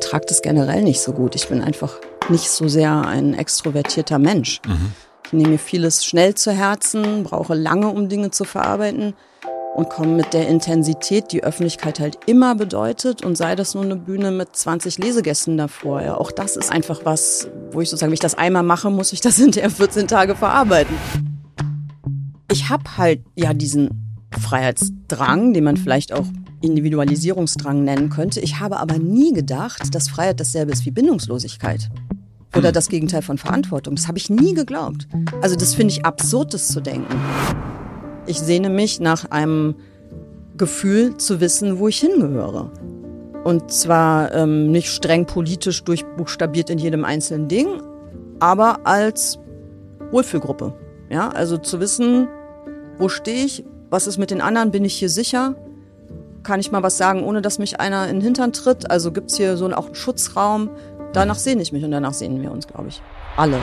vertrage das generell nicht so gut. Ich bin einfach nicht so sehr ein extrovertierter Mensch. Mhm. Ich nehme mir vieles schnell zu Herzen, brauche lange, um Dinge zu verarbeiten und komme mit der Intensität, die Öffentlichkeit halt immer bedeutet und sei das nur eine Bühne mit 20 Lesegästen davor. Ja, auch das ist einfach was, wo ich sozusagen, wenn ich das einmal mache, muss ich das hinterher 14 Tage verarbeiten. Ich habe halt ja diesen Freiheitsdrang, den man vielleicht auch Individualisierungsdrang nennen könnte. Ich habe aber nie gedacht, dass Freiheit dasselbe ist wie Bindungslosigkeit oder das Gegenteil von Verantwortung. Das habe ich nie geglaubt. Also das finde ich absurd, das zu denken. Ich sehne mich nach einem Gefühl zu wissen, wo ich hingehöre. Und zwar ähm, nicht streng politisch durchbuchstabiert in jedem einzelnen Ding, aber als Wohlfühlgruppe. Ja, also zu wissen, wo stehe ich, was ist mit den anderen, bin ich hier sicher, kann ich mal was sagen, ohne dass mich einer in den Hintern tritt. Also gibt's hier so auch einen Schutzraum. Danach sehne ich mich und danach sehnen wir uns, glaube ich. Alle.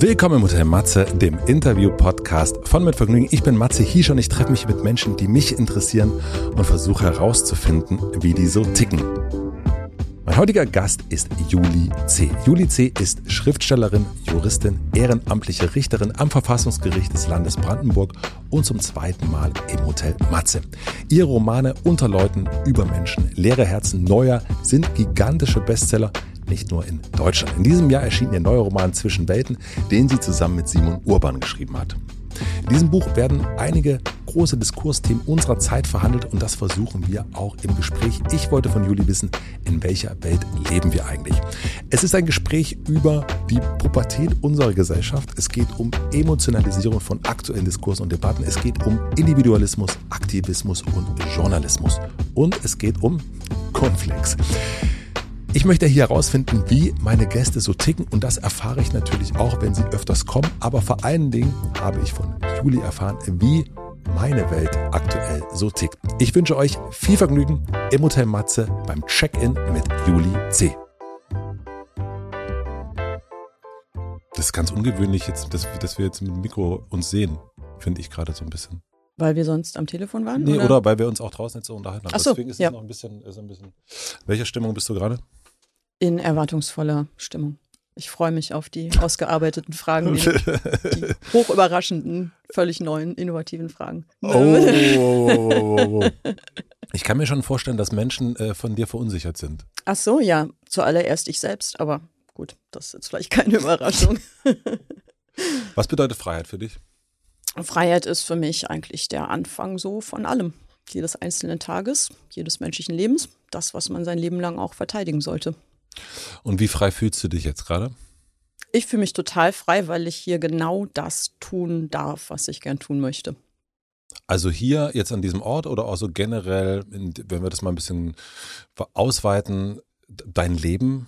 Willkommen im Hotel Matze, dem Interview-Podcast von Mit Vergnügen. Ich bin Matze Hiesch und ich treffe mich mit Menschen, die mich interessieren und versuche herauszufinden, wie die so ticken. Mein heutiger Gast ist Juli C. Juli C. ist Schriftstellerin, Juristin, ehrenamtliche Richterin am Verfassungsgericht des Landes Brandenburg und zum zweiten Mal im Hotel Matze. Ihre Romane Unter Leuten, über Menschen, leere Herzen, Neuer sind gigantische Bestseller nicht nur in Deutschland. In diesem Jahr erschien ihr neuer Roman Zwischen Welten, den sie zusammen mit Simon Urban geschrieben hat. In diesem Buch werden einige große Diskursthemen unserer Zeit verhandelt und das versuchen wir auch im Gespräch. Ich wollte von Juli wissen, in welcher Welt leben wir eigentlich? Es ist ein Gespräch über die Pubertät unserer Gesellschaft. Es geht um Emotionalisierung von aktuellen Diskursen und Debatten. Es geht um Individualismus, Aktivismus und Journalismus. Und es geht um Konflikts. Ich möchte hier herausfinden, wie meine Gäste so ticken und das erfahre ich natürlich auch, wenn sie öfters kommen. Aber vor allen Dingen habe ich von Juli erfahren, wie meine Welt aktuell so tickt. Ich wünsche euch viel Vergnügen im Hotel Matze beim Check-in mit Juli C. Das ist ganz ungewöhnlich, jetzt, dass, dass wir jetzt mit dem Mikro uns sehen, finde ich gerade so ein bisschen. Weil wir sonst am Telefon waren? Nee, oder, oder weil wir uns auch draußen jetzt so unterhalten haben. Ach so, Deswegen ist ja. es noch ein bisschen, so ein bisschen. Welcher Stimmung bist du gerade? In erwartungsvoller Stimmung. Ich freue mich auf die ausgearbeiteten Fragen, die, die hoch überraschenden, völlig neuen, innovativen Fragen. Oh, oh, oh, oh, Ich kann mir schon vorstellen, dass Menschen äh, von dir verunsichert sind. Ach so, ja. Zuallererst ich selbst, aber gut, das ist jetzt vielleicht keine Überraschung. Was bedeutet Freiheit für dich? Freiheit ist für mich eigentlich der Anfang so von allem. Jedes einzelnen Tages, jedes menschlichen Lebens. Das, was man sein Leben lang auch verteidigen sollte. Und wie frei fühlst du dich jetzt gerade? Ich fühle mich total frei, weil ich hier genau das tun darf, was ich gern tun möchte. Also hier jetzt an diesem Ort oder auch so generell, wenn wir das mal ein bisschen ausweiten, dein Leben?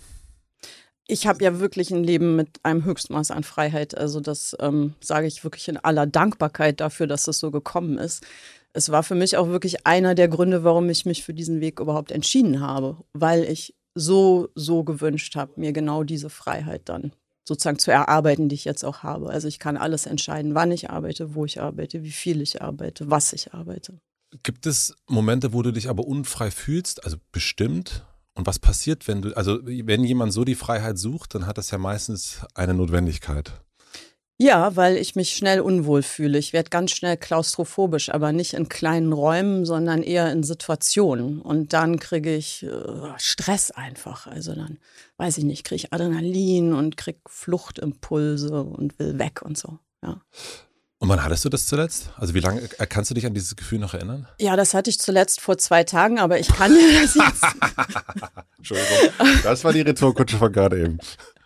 Ich habe ja wirklich ein Leben mit einem Höchstmaß an Freiheit. Also das ähm, sage ich wirklich in aller Dankbarkeit dafür, dass es so gekommen ist. Es war für mich auch wirklich einer der Gründe, warum ich mich für diesen Weg überhaupt entschieden habe, weil ich so, so gewünscht habe, mir genau diese Freiheit dann sozusagen zu erarbeiten, die ich jetzt auch habe. Also ich kann alles entscheiden, wann ich arbeite, wo ich arbeite, wie viel ich arbeite, was ich arbeite. Gibt es Momente, wo du dich aber unfrei fühlst? Also bestimmt? Und was passiert, wenn du, also wenn jemand so die Freiheit sucht, dann hat das ja meistens eine Notwendigkeit. Ja, weil ich mich schnell unwohl fühle. Ich werde ganz schnell klaustrophobisch, aber nicht in kleinen Räumen, sondern eher in Situationen. Und dann kriege ich äh, Stress einfach. Also dann, weiß ich nicht, kriege ich Adrenalin und kriege Fluchtimpulse und will weg und so. Ja. Und wann hattest du das zuletzt? Also wie lange äh, kannst du dich an dieses Gefühl noch erinnern? Ja, das hatte ich zuletzt vor zwei Tagen, aber ich kann dir das jetzt. Entschuldigung, das war die Retourkutsche von gerade eben.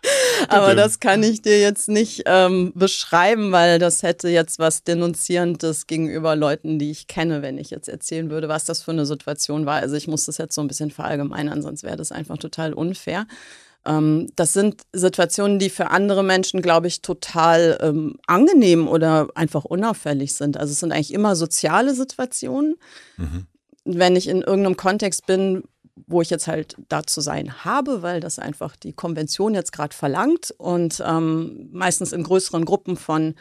Aber das kann ich dir jetzt nicht ähm, beschreiben, weil das hätte jetzt was Denunzierendes gegenüber Leuten, die ich kenne, wenn ich jetzt erzählen würde, was das für eine Situation war. Also ich muss das jetzt so ein bisschen verallgemeinern, sonst wäre das einfach total unfair. Ähm, das sind Situationen, die für andere Menschen, glaube ich, total ähm, angenehm oder einfach unauffällig sind. Also es sind eigentlich immer soziale Situationen. Mhm. Wenn ich in irgendeinem Kontext bin, wo ich jetzt halt da zu sein habe, weil das einfach die Konvention jetzt gerade verlangt und ähm, meistens in größeren Gruppen von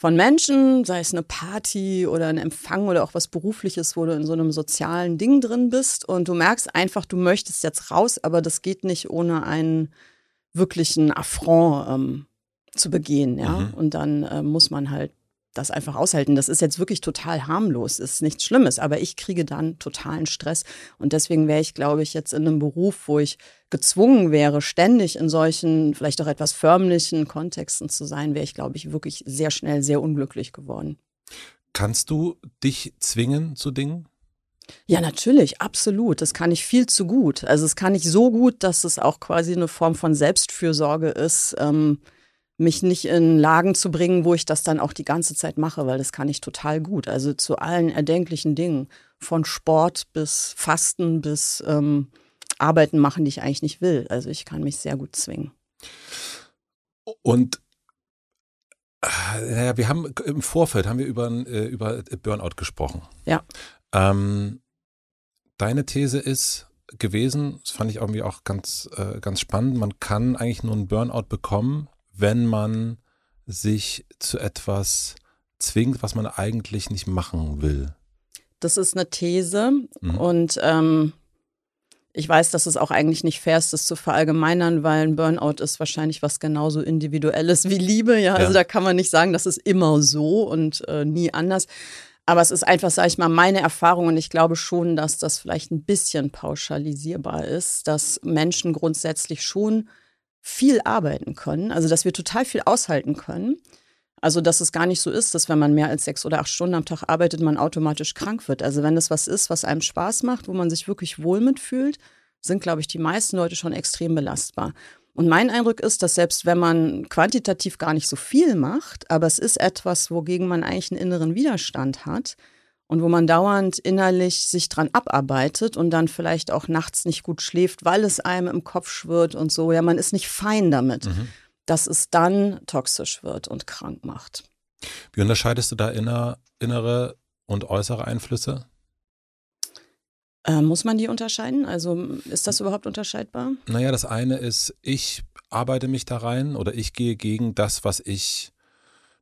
von Menschen, sei es eine Party oder ein Empfang oder auch was Berufliches, wo du in so einem sozialen Ding drin bist und du merkst einfach, du möchtest jetzt raus, aber das geht nicht ohne einen wirklichen Affront ähm, zu begehen, ja. Mhm. Und dann äh, muss man halt das einfach aushalten. Das ist jetzt wirklich total harmlos, ist nichts Schlimmes, aber ich kriege dann totalen Stress. Und deswegen wäre ich, glaube ich, jetzt in einem Beruf, wo ich gezwungen wäre, ständig in solchen, vielleicht auch etwas förmlichen Kontexten zu sein, wäre ich, glaube ich, wirklich sehr schnell sehr unglücklich geworden. Kannst du dich zwingen zu Dingen? Ja, natürlich, absolut. Das kann ich viel zu gut. Also es kann ich so gut, dass es auch quasi eine Form von Selbstfürsorge ist. Ähm, mich nicht in Lagen zu bringen, wo ich das dann auch die ganze Zeit mache, weil das kann ich total gut. Also zu allen erdenklichen Dingen, von Sport bis Fasten bis ähm, Arbeiten machen, die ich eigentlich nicht will. Also ich kann mich sehr gut zwingen. Und äh, naja, wir haben im Vorfeld haben wir über, äh, über Burnout gesprochen. Ja. Ähm, deine These ist gewesen, das fand ich irgendwie auch ganz, äh, ganz spannend, man kann eigentlich nur einen Burnout bekommen, wenn man sich zu etwas zwingt, was man eigentlich nicht machen will. Das ist eine These mhm. und ähm, ich weiß, dass es auch eigentlich nicht fair ist, das zu verallgemeinern, weil ein Burnout ist wahrscheinlich was genauso Individuelles wie Liebe. Ja, also ja. da kann man nicht sagen, das ist immer so und äh, nie anders. Aber es ist einfach, sage ich mal, meine Erfahrung und ich glaube schon, dass das vielleicht ein bisschen pauschalisierbar ist, dass Menschen grundsätzlich schon viel arbeiten können, also dass wir total viel aushalten können. Also, dass es gar nicht so ist, dass wenn man mehr als sechs oder acht Stunden am Tag arbeitet, man automatisch krank wird. Also, wenn es was ist, was einem Spaß macht, wo man sich wirklich wohl mitfühlt, sind, glaube ich, die meisten Leute schon extrem belastbar. Und mein Eindruck ist, dass selbst wenn man quantitativ gar nicht so viel macht, aber es ist etwas, wogegen man eigentlich einen inneren Widerstand hat, und wo man dauernd innerlich sich dran abarbeitet und dann vielleicht auch nachts nicht gut schläft, weil es einem im Kopf schwirrt und so. Ja, man ist nicht fein damit, mhm. dass es dann toxisch wird und krank macht. Wie unterscheidest du da inner, innere und äußere Einflüsse? Äh, muss man die unterscheiden? Also ist das überhaupt unterscheidbar? Naja, das eine ist, ich arbeite mich da rein oder ich gehe gegen das, was ich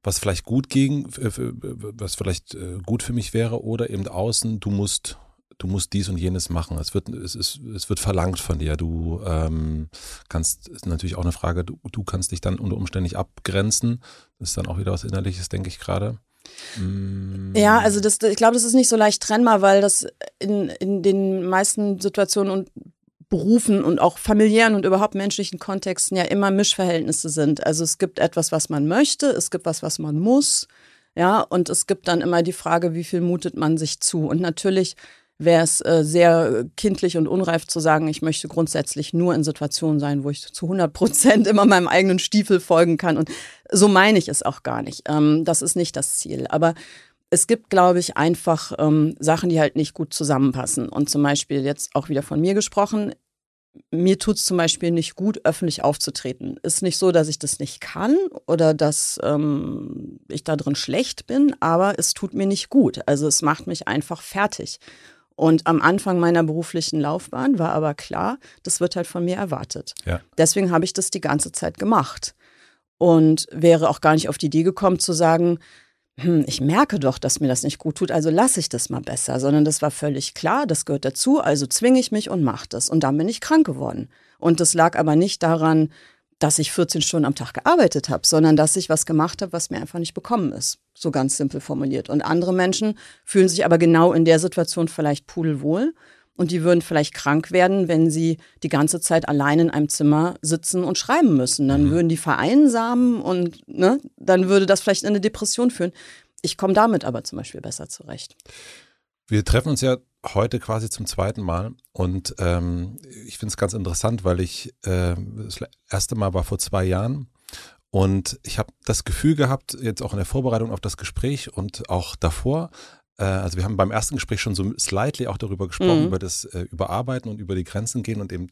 was vielleicht gut gegen, was vielleicht äh, gut für mich wäre, oder eben außen, du musst, du musst dies und jenes machen. Es wird, es ist, es wird verlangt von dir. Du ähm, kannst, ist natürlich auch eine Frage, du, du kannst dich dann unter Umständen nicht abgrenzen. Das ist dann auch wieder was Innerliches, denke ich gerade. Mm. Ja, also das, ich glaube, das ist nicht so leicht trennbar, weil das in, in den meisten Situationen und Berufen und auch familiären und überhaupt menschlichen Kontexten ja immer Mischverhältnisse sind. Also es gibt etwas, was man möchte, es gibt was, was man muss, ja, und es gibt dann immer die Frage, wie viel mutet man sich zu. Und natürlich wäre es äh, sehr kindlich und unreif zu sagen, ich möchte grundsätzlich nur in Situationen sein, wo ich zu 100 Prozent immer meinem eigenen Stiefel folgen kann. Und so meine ich es auch gar nicht. Ähm, das ist nicht das Ziel. Aber es gibt, glaube ich, einfach ähm, Sachen, die halt nicht gut zusammenpassen. Und zum Beispiel jetzt auch wieder von mir gesprochen, mir tut es zum Beispiel nicht gut, öffentlich aufzutreten. Ist nicht so, dass ich das nicht kann oder dass ähm, ich da drin schlecht bin, aber es tut mir nicht gut. Also es macht mich einfach fertig. Und am Anfang meiner beruflichen Laufbahn war aber klar, das wird halt von mir erwartet. Ja. Deswegen habe ich das die ganze Zeit gemacht. Und wäre auch gar nicht auf die Idee gekommen zu sagen, hm, ich merke doch, dass mir das nicht gut tut, also lasse ich das mal besser, sondern das war völlig klar, das gehört dazu, also zwinge ich mich und mache das. Und dann bin ich krank geworden. Und das lag aber nicht daran, dass ich 14 Stunden am Tag gearbeitet habe, sondern dass ich was gemacht habe, was mir einfach nicht bekommen ist. So ganz simpel formuliert. Und andere Menschen fühlen sich aber genau in der Situation vielleicht pudelwohl und die würden vielleicht krank werden, wenn sie die ganze Zeit allein in einem Zimmer sitzen und schreiben müssen. Dann mhm. würden die vereinsamen und ne, dann würde das vielleicht in eine Depression führen. Ich komme damit aber zum Beispiel besser zurecht. Wir treffen uns ja heute quasi zum zweiten Mal und ähm, ich finde es ganz interessant, weil ich äh, das erste Mal war vor zwei Jahren und ich habe das Gefühl gehabt, jetzt auch in der Vorbereitung auf das Gespräch und auch davor, also wir haben beim ersten Gespräch schon so slightly auch darüber gesprochen, mhm. über das äh, Überarbeiten und über die Grenzen gehen und eben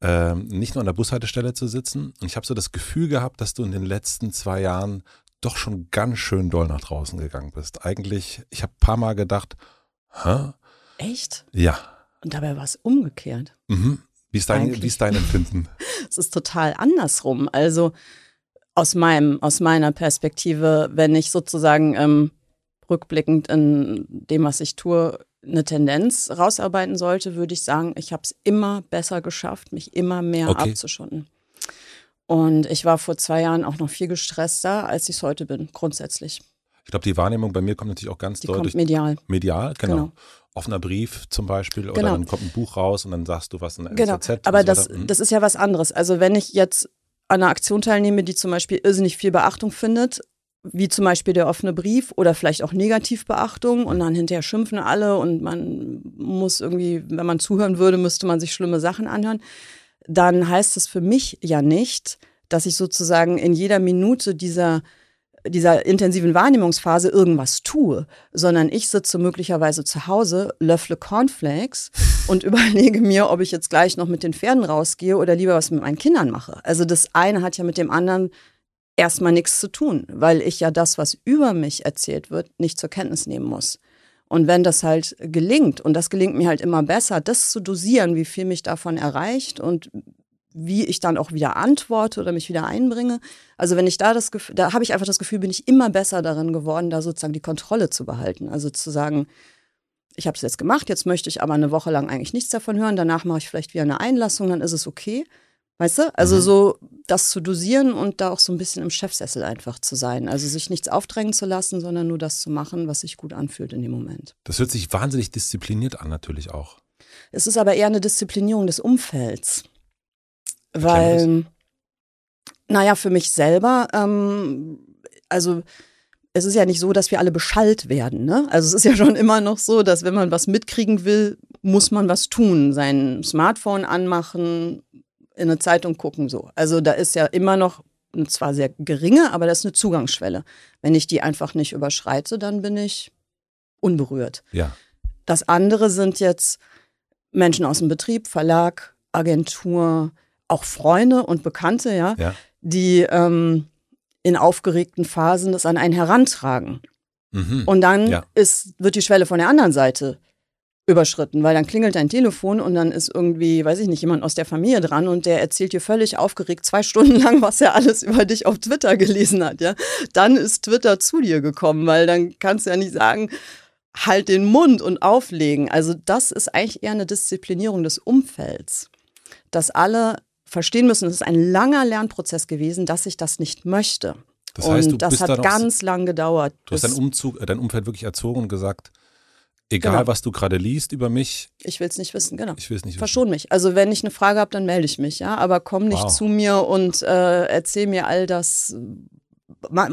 äh, nicht nur an der Bushaltestelle zu sitzen. Und ich habe so das Gefühl gehabt, dass du in den letzten zwei Jahren doch schon ganz schön doll nach draußen gegangen bist. Eigentlich, ich habe ein paar Mal gedacht, hä? Echt? Ja. Und dabei war es umgekehrt. Mhm. Wie, ist dein, wie ist dein Empfinden? es ist total andersrum. Also aus meinem, aus meiner Perspektive, wenn ich sozusagen ähm, rückblickend in dem, was ich tue, eine Tendenz rausarbeiten sollte, würde ich sagen, ich habe es immer besser geschafft, mich immer mehr okay. abzuschotten. Und ich war vor zwei Jahren auch noch viel gestresster, als ich es heute bin, grundsätzlich. Ich glaube, die Wahrnehmung bei mir kommt natürlich auch ganz die deutlich. Kommt medial. Medial, genau. genau. Offener Brief zum Beispiel oder genau. dann kommt ein Buch raus und dann sagst du was in der genau. NZZ. Aber so das, mhm. das ist ja was anderes. Also wenn ich jetzt an einer Aktion teilnehme, die zum Beispiel irrsinnig viel Beachtung findet, wie zum Beispiel der offene Brief oder vielleicht auch Negativbeachtung und dann hinterher schimpfen alle und man muss irgendwie, wenn man zuhören würde, müsste man sich schlimme Sachen anhören, dann heißt es für mich ja nicht, dass ich sozusagen in jeder Minute dieser dieser intensiven Wahrnehmungsphase irgendwas tue, sondern ich sitze möglicherweise zu Hause, löffle Cornflakes und überlege mir, ob ich jetzt gleich noch mit den Pferden rausgehe oder lieber was mit meinen Kindern mache. Also das eine hat ja mit dem anderen erstmal nichts zu tun, weil ich ja das, was über mich erzählt wird, nicht zur Kenntnis nehmen muss. Und wenn das halt gelingt, und das gelingt mir halt immer besser, das zu dosieren, wie viel mich davon erreicht und wie ich dann auch wieder antworte oder mich wieder einbringe. Also wenn ich da das Gefühl, da habe ich einfach das Gefühl, bin ich immer besser darin geworden, da sozusagen die Kontrolle zu behalten. Also zu sagen, ich habe es jetzt gemacht, jetzt möchte ich aber eine Woche lang eigentlich nichts davon hören, danach mache ich vielleicht wieder eine Einlassung, dann ist es okay. Weißt du? Also mhm. so das zu dosieren und da auch so ein bisschen im Chefsessel einfach zu sein. Also sich nichts aufdrängen zu lassen, sondern nur das zu machen, was sich gut anfühlt in dem Moment. Das hört sich wahnsinnig diszipliniert an, natürlich auch. Es ist aber eher eine Disziplinierung des Umfelds. Weil, naja, für mich selber, ähm, also es ist ja nicht so, dass wir alle beschallt werden. Ne? Also es ist ja schon immer noch so, dass wenn man was mitkriegen will, muss man was tun. Sein Smartphone anmachen, in eine Zeitung gucken, so. Also da ist ja immer noch zwar sehr geringe, aber das ist eine Zugangsschwelle. Wenn ich die einfach nicht überschreite, dann bin ich unberührt. Ja. Das andere sind jetzt Menschen aus dem Betrieb, Verlag, Agentur, auch Freunde und Bekannte, ja, ja. die ähm, in aufgeregten Phasen das an einen herantragen. Mhm. Und dann ja. ist, wird die Schwelle von der anderen Seite überschritten, weil dann klingelt dein Telefon und dann ist irgendwie, weiß ich nicht, jemand aus der Familie dran und der erzählt dir völlig aufgeregt zwei Stunden lang, was er alles über dich auf Twitter gelesen hat, ja. Dann ist Twitter zu dir gekommen, weil dann kannst du ja nicht sagen, halt den Mund und auflegen. Also das ist eigentlich eher eine Disziplinierung des Umfelds, dass alle verstehen müssen, es ist ein langer Lernprozess gewesen, dass ich das nicht möchte. Das heißt, und das hat ganz lang gedauert. Du hast dein Umzug, äh, dein Umfeld wirklich erzogen und gesagt, egal genau. was du gerade liest über mich. Ich will es nicht wissen, genau. Ich will es nicht Verschon mich. Also wenn ich eine Frage habe, dann melde ich mich, ja. Aber komm nicht wow. zu mir und äh, erzähl mir all das.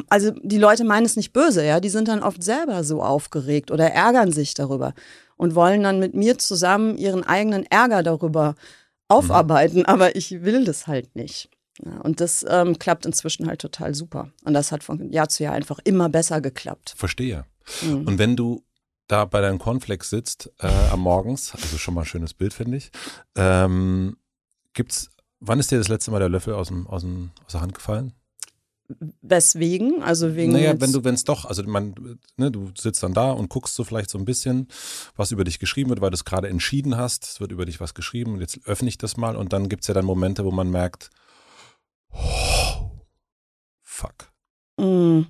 Also die Leute meinen es nicht böse, ja. Die sind dann oft selber so aufgeregt oder ärgern sich darüber und wollen dann mit mir zusammen ihren eigenen Ärger darüber aufarbeiten, mhm. aber ich will das halt nicht. Ja, und das ähm, klappt inzwischen halt total super. Und das hat von Jahr zu Jahr einfach immer besser geklappt. Verstehe. Mhm. Und wenn du da bei deinem Cornflakes sitzt äh, am Morgens, also schon mal ein schönes Bild, finde ich, ähm, gibt's, wann ist dir das letzte Mal der Löffel aus, dem, aus, dem, aus der Hand gefallen? Weswegen? Also wegen. Naja, wenn du, wenn es doch, also man, ne, du sitzt dann da und guckst so vielleicht so ein bisschen, was über dich geschrieben wird, weil du es gerade entschieden hast, es wird über dich was geschrieben und jetzt öffne ich das mal und dann gibt es ja dann Momente, wo man merkt, oh, fuck. Mm.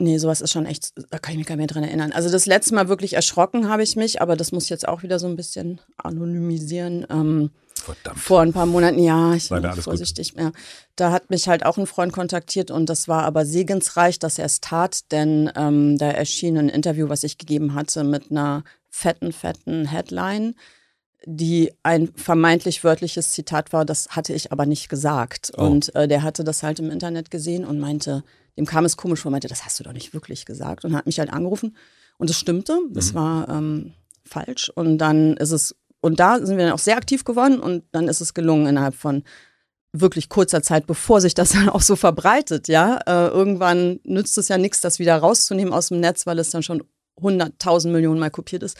Nee, sowas ist schon echt, da kann ich mich gar nicht mehr dran erinnern. Also das letzte Mal wirklich erschrocken habe ich mich, aber das muss ich jetzt auch wieder so ein bisschen anonymisieren. Ähm, Verdammt. Vor ein paar Monaten, ja, ich bin vorsichtig. Ja. Da hat mich halt auch ein Freund kontaktiert und das war aber segensreich, dass er es tat, denn ähm, da erschien ein Interview, was ich gegeben hatte, mit einer fetten, fetten Headline, die ein vermeintlich wörtliches Zitat war, das hatte ich aber nicht gesagt. Oh. Und äh, der hatte das halt im Internet gesehen und meinte, dem kam es komisch vor, meinte, das hast du doch nicht wirklich gesagt und hat mich halt angerufen. Und es stimmte, das mhm. war ähm, falsch. Und dann ist es, und da sind wir dann auch sehr aktiv geworden und dann ist es gelungen innerhalb von wirklich kurzer Zeit, bevor sich das dann auch so verbreitet, ja. Äh, irgendwann nützt es ja nichts, das wieder rauszunehmen aus dem Netz, weil es dann schon hunderttausend Millionen Mal kopiert ist.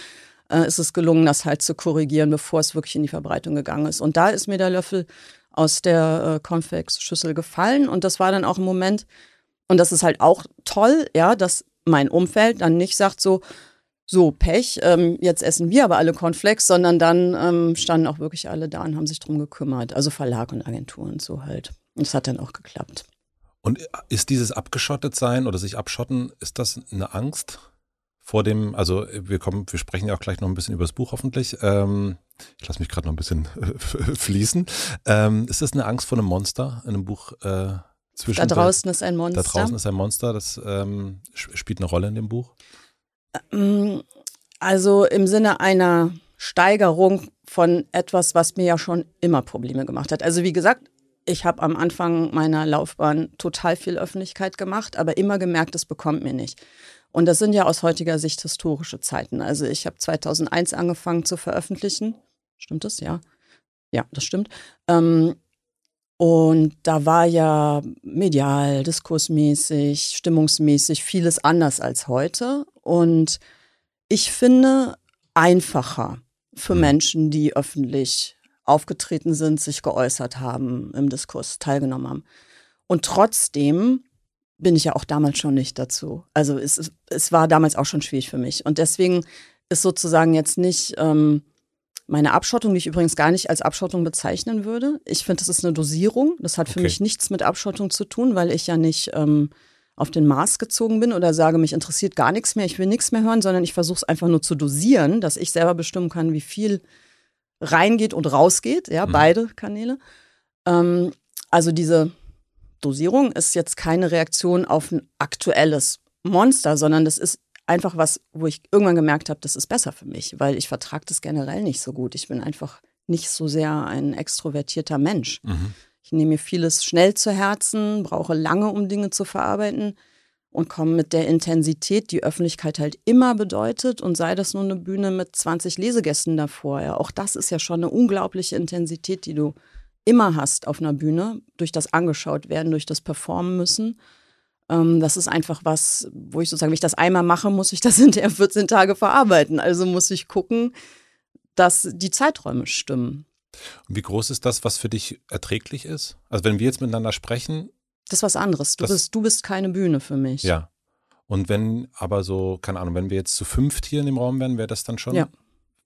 Äh, ist es gelungen, das halt zu korrigieren, bevor es wirklich in die Verbreitung gegangen ist. Und da ist mir der Löffel aus der äh, Cornflakes-Schüssel gefallen und das war dann auch ein Moment, und das ist halt auch toll, ja, dass mein Umfeld dann nicht sagt so, so Pech, ähm, jetzt essen wir aber alle Cornflakes, sondern dann ähm, standen auch wirklich alle da und haben sich drum gekümmert. Also Verlag und Agenturen und so halt. Und es hat dann auch geklappt. Und ist dieses abgeschottet sein oder sich abschotten, ist das eine Angst vor dem, also wir kommen, wir sprechen ja auch gleich noch ein bisschen über das Buch hoffentlich. Ähm, ich lasse mich gerade noch ein bisschen fließen. Ähm, ist das eine Angst vor einem Monster in einem Buch? Äh, da draußen ist ein Monster. Da draußen ist ein Monster, das ähm, spielt eine Rolle in dem Buch. Ähm, also im Sinne einer Steigerung von etwas, was mir ja schon immer Probleme gemacht hat. Also wie gesagt, ich habe am Anfang meiner Laufbahn total viel Öffentlichkeit gemacht, aber immer gemerkt, es bekommt mir nicht. Und das sind ja aus heutiger Sicht historische Zeiten. Also ich habe 2001 angefangen zu veröffentlichen. Stimmt das? Ja. Ja, das stimmt. Ähm, und da war ja medial, diskursmäßig, stimmungsmäßig vieles anders als heute. Und ich finde einfacher für mhm. Menschen, die öffentlich aufgetreten sind, sich geäußert haben, im Diskurs teilgenommen haben. Und trotzdem bin ich ja auch damals schon nicht dazu. Also es, es war damals auch schon schwierig für mich. Und deswegen ist sozusagen jetzt nicht ähm, meine Abschottung, die ich übrigens gar nicht als Abschottung bezeichnen würde. Ich finde, das ist eine Dosierung. Das hat für okay. mich nichts mit Abschottung zu tun, weil ich ja nicht ähm, auf den Mars gezogen bin oder sage, mich interessiert gar nichts mehr, ich will nichts mehr hören, sondern ich versuche es einfach nur zu dosieren, dass ich selber bestimmen kann, wie viel reingeht und rausgeht, ja, mhm. beide Kanäle. Ähm, also diese Dosierung ist jetzt keine Reaktion auf ein aktuelles Monster, sondern das ist einfach was, wo ich irgendwann gemerkt habe, das ist besser für mich, weil ich vertrage das generell nicht so gut. Ich bin einfach nicht so sehr ein extrovertierter Mensch. Mhm. Ich nehme mir vieles schnell zu Herzen, brauche lange, um Dinge zu verarbeiten und komme mit der Intensität, die Öffentlichkeit halt immer bedeutet und sei das nur eine Bühne mit 20 Lesegästen davor. Ja, auch das ist ja schon eine unglaubliche Intensität, die du immer hast auf einer Bühne, durch das angeschaut werden, durch das Performen müssen. Ähm, das ist einfach was, wo ich sozusagen, wenn ich das einmal mache, muss ich das hinterher 14 Tage verarbeiten. Also muss ich gucken, dass die Zeiträume stimmen. Und wie groß ist das, was für dich erträglich ist? Also wenn wir jetzt miteinander sprechen. Das ist was anderes. Du, bist, du bist keine Bühne für mich. Ja. Und wenn aber so, keine Ahnung, wenn wir jetzt zu fünft hier in dem Raum wären, wäre das dann schon? Ja.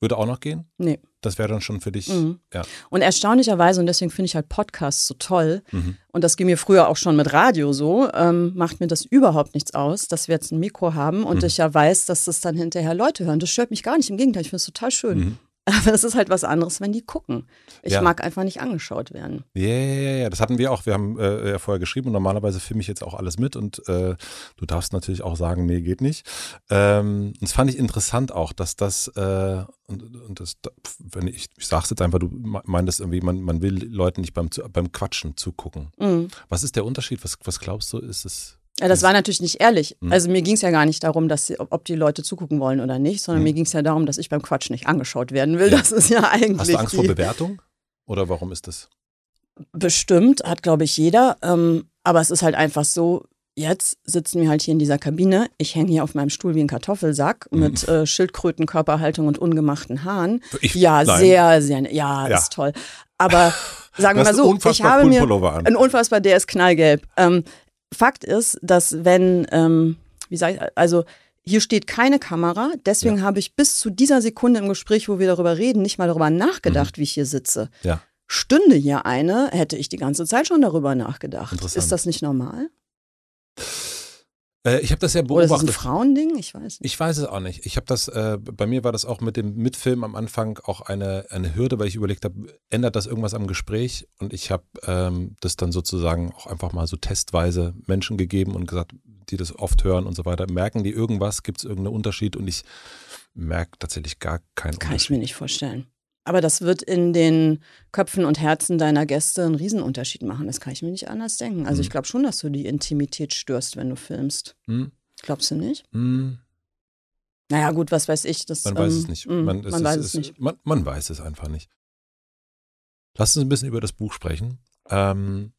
Würde auch noch gehen? Nee. Das wäre dann schon für dich. Mhm. Ja. Und erstaunlicherweise, und deswegen finde ich halt Podcasts so toll, mhm. und das ging mir früher auch schon mit Radio so, ähm, macht mir das überhaupt nichts aus, dass wir jetzt ein Mikro haben und mhm. ich ja weiß, dass das dann hinterher Leute hören. Das stört mich gar nicht. Im Gegenteil, ich finde es total schön. Aber es ist halt was anderes, wenn die gucken. Ich ja. mag einfach nicht angeschaut werden. Ja, ja, ja, das hatten wir auch. Wir haben äh, ja vorher geschrieben und normalerweise filme ich jetzt auch alles mit und äh, du darfst natürlich auch sagen, nee, geht nicht. Ähm, das fand ich interessant auch, dass das, äh, und, und das, wenn ich, ich sag's jetzt einfach, du meintest irgendwie, man, man will Leuten nicht beim, beim Quatschen zugucken. Mhm. Was ist der Unterschied? Was, was glaubst du, ist es? Ja, das war natürlich nicht ehrlich. Mhm. Also mir ging es ja gar nicht darum, dass ob die Leute zugucken wollen oder nicht, sondern mhm. mir ging es ja darum, dass ich beim Quatsch nicht angeschaut werden will. Ja. Das ist ja eigentlich. Hast du Angst vor Bewertung? Oder warum ist das? Bestimmt, hat, glaube ich, jeder. Ähm, aber es ist halt einfach so, jetzt sitzen wir halt hier in dieser Kabine. Ich hänge hier auf meinem Stuhl wie ein Kartoffelsack mhm. mit äh, Schildkröten, Körperhaltung und ungemachten Haaren. Ich, ja, nein. sehr, sehr, ja, ja, ist toll. Aber sagen wir mal so, ich habe mir ein unfassbar, der ist knallgelb. Ähm, Fakt ist, dass wenn, ähm, wie sage ich, also hier steht keine Kamera, deswegen ja. habe ich bis zu dieser Sekunde im Gespräch, wo wir darüber reden, nicht mal darüber nachgedacht, mhm. wie ich hier sitze. Ja. Stünde hier eine, hätte ich die ganze Zeit schon darüber nachgedacht. Ist das nicht normal? Äh, ich habe das ja beobachtet. Oder ist das ein Frauending? Ich weiß nicht. Ich weiß es auch nicht. Ich habe das, äh, bei mir war das auch mit dem Mitfilm am Anfang auch eine, eine Hürde, weil ich überlegt habe, ändert das irgendwas am Gespräch? Und ich habe ähm, das dann sozusagen auch einfach mal so testweise Menschen gegeben und gesagt, die das oft hören und so weiter, merken die irgendwas, gibt es irgendeinen Unterschied? Und ich merke tatsächlich gar keinen Kann Unterschied. Kann ich mir nicht vorstellen. Aber das wird in den Köpfen und Herzen deiner Gäste einen Riesenunterschied machen. Das kann ich mir nicht anders denken. Also mhm. ich glaube schon, dass du die Intimität störst, wenn du filmst. Mhm. Glaubst du nicht? Mhm. Naja, gut, was weiß ich. Das, man weiß ähm, es nicht. Mm, man, es man weiß es, es nicht. Man, man, weiß es einfach nicht. Lass uns ein bisschen über das Buch sprechen. Ähm,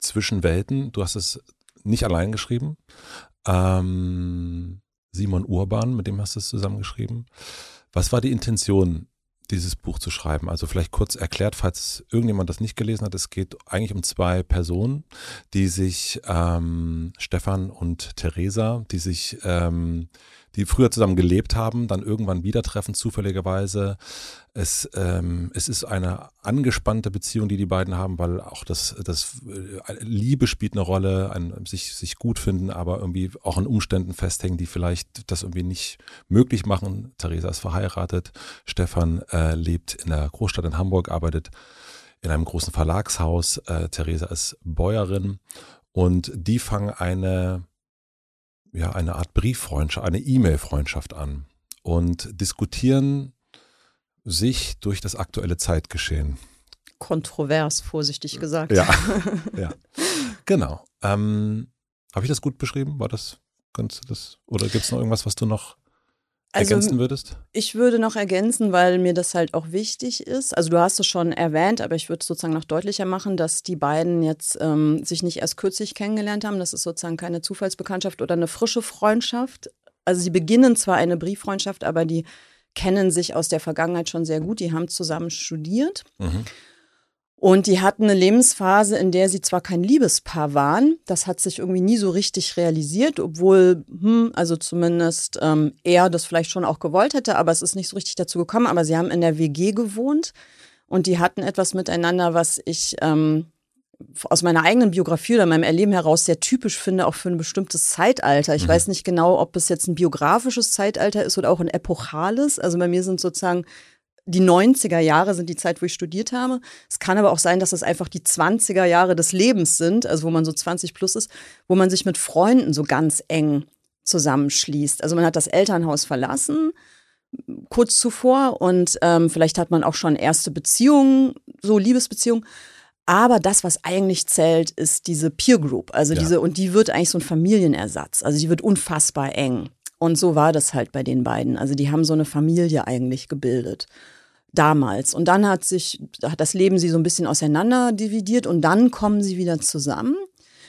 Zwischen Welten, du hast es nicht allein geschrieben. Ähm, Simon Urban, mit dem hast du es zusammengeschrieben. Was war die Intention dieses Buch zu schreiben. Also vielleicht kurz erklärt, falls irgendjemand das nicht gelesen hat, es geht eigentlich um zwei Personen, die sich, ähm, Stefan und Theresa, die sich ähm, die früher zusammen gelebt haben, dann irgendwann wieder treffen, zufälligerweise. Es, ähm, es ist eine angespannte Beziehung, die die beiden haben, weil auch das, das äh, Liebe spielt eine Rolle, ein, sich, sich gut finden, aber irgendwie auch an Umständen festhängen, die vielleicht das irgendwie nicht möglich machen. Theresa ist verheiratet, Stefan äh, lebt in der Großstadt in Hamburg, arbeitet in einem großen Verlagshaus. Äh, Theresa ist Bäuerin und die fangen eine, ja, eine Art Brieffreundschaft, eine E-Mail-Freundschaft an und diskutieren sich durch das aktuelle Zeitgeschehen. Kontrovers, vorsichtig gesagt. Ja, ja. genau. Ähm, Habe ich das gut beschrieben? War das, kannst du das, oder gibt es noch irgendwas, was du noch also, ergänzen würdest? Ich würde noch ergänzen, weil mir das halt auch wichtig ist. Also du hast es schon erwähnt, aber ich würde es sozusagen noch deutlicher machen, dass die beiden jetzt ähm, sich nicht erst kürzlich kennengelernt haben. Das ist sozusagen keine Zufallsbekanntschaft oder eine frische Freundschaft. Also sie beginnen zwar eine Brieffreundschaft, aber die kennen sich aus der Vergangenheit schon sehr gut. Die haben zusammen studiert. Mhm. Und die hatten eine Lebensphase, in der sie zwar kein Liebespaar waren, das hat sich irgendwie nie so richtig realisiert, obwohl, hm, also zumindest ähm, er das vielleicht schon auch gewollt hätte, aber es ist nicht so richtig dazu gekommen. Aber sie haben in der WG gewohnt und die hatten etwas miteinander, was ich ähm, aus meiner eigenen Biografie oder meinem Erleben heraus sehr typisch finde, auch für ein bestimmtes Zeitalter. Ich mhm. weiß nicht genau, ob es jetzt ein biografisches Zeitalter ist oder auch ein epochales. Also bei mir sind sozusagen die 90er Jahre sind die Zeit, wo ich studiert habe. Es kann aber auch sein, dass es einfach die 20er Jahre des Lebens sind, also wo man so 20 plus ist, wo man sich mit Freunden so ganz eng zusammenschließt. Also man hat das Elternhaus verlassen kurz zuvor und ähm, vielleicht hat man auch schon erste Beziehungen, so Liebesbeziehungen aber das, was eigentlich zählt, ist diese Peer Group. Also ja. diese, und die wird eigentlich so ein Familienersatz. Also die wird unfassbar eng. Und so war das halt bei den beiden. Also die haben so eine Familie eigentlich gebildet. Damals. Und dann hat sich, hat das Leben sie so ein bisschen auseinander dividiert und dann kommen sie wieder zusammen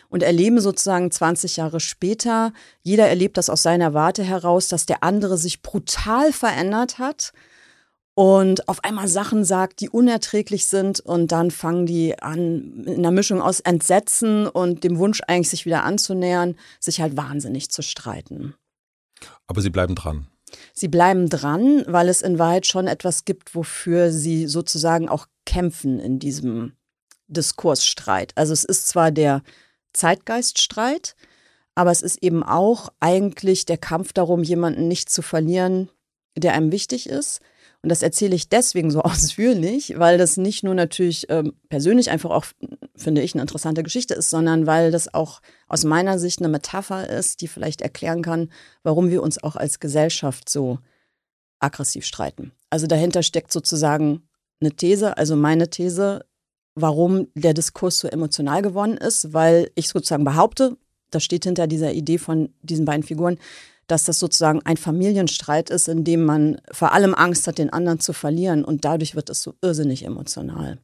und erleben sozusagen 20 Jahre später, jeder erlebt das aus seiner Warte heraus, dass der andere sich brutal verändert hat und auf einmal Sachen sagt, die unerträglich sind und dann fangen die an, in einer Mischung aus Entsetzen und dem Wunsch eigentlich sich wieder anzunähern, sich halt wahnsinnig zu streiten. Aber sie bleiben dran. Sie bleiben dran, weil es in Wahrheit schon etwas gibt, wofür sie sozusagen auch kämpfen in diesem Diskursstreit. Also es ist zwar der Zeitgeiststreit, aber es ist eben auch eigentlich der Kampf darum, jemanden nicht zu verlieren, der einem wichtig ist und das erzähle ich deswegen so ausführlich, weil das nicht nur natürlich ähm, persönlich einfach auch, finde ich, eine interessante Geschichte ist, sondern weil das auch aus meiner Sicht eine Metapher ist, die vielleicht erklären kann, warum wir uns auch als Gesellschaft so aggressiv streiten. Also dahinter steckt sozusagen eine These, also meine These, warum der Diskurs so emotional geworden ist, weil ich sozusagen behaupte, das steht hinter dieser Idee von diesen beiden Figuren, dass das sozusagen ein Familienstreit ist, in dem man vor allem Angst hat, den anderen zu verlieren und dadurch wird es so irrsinnig emotional.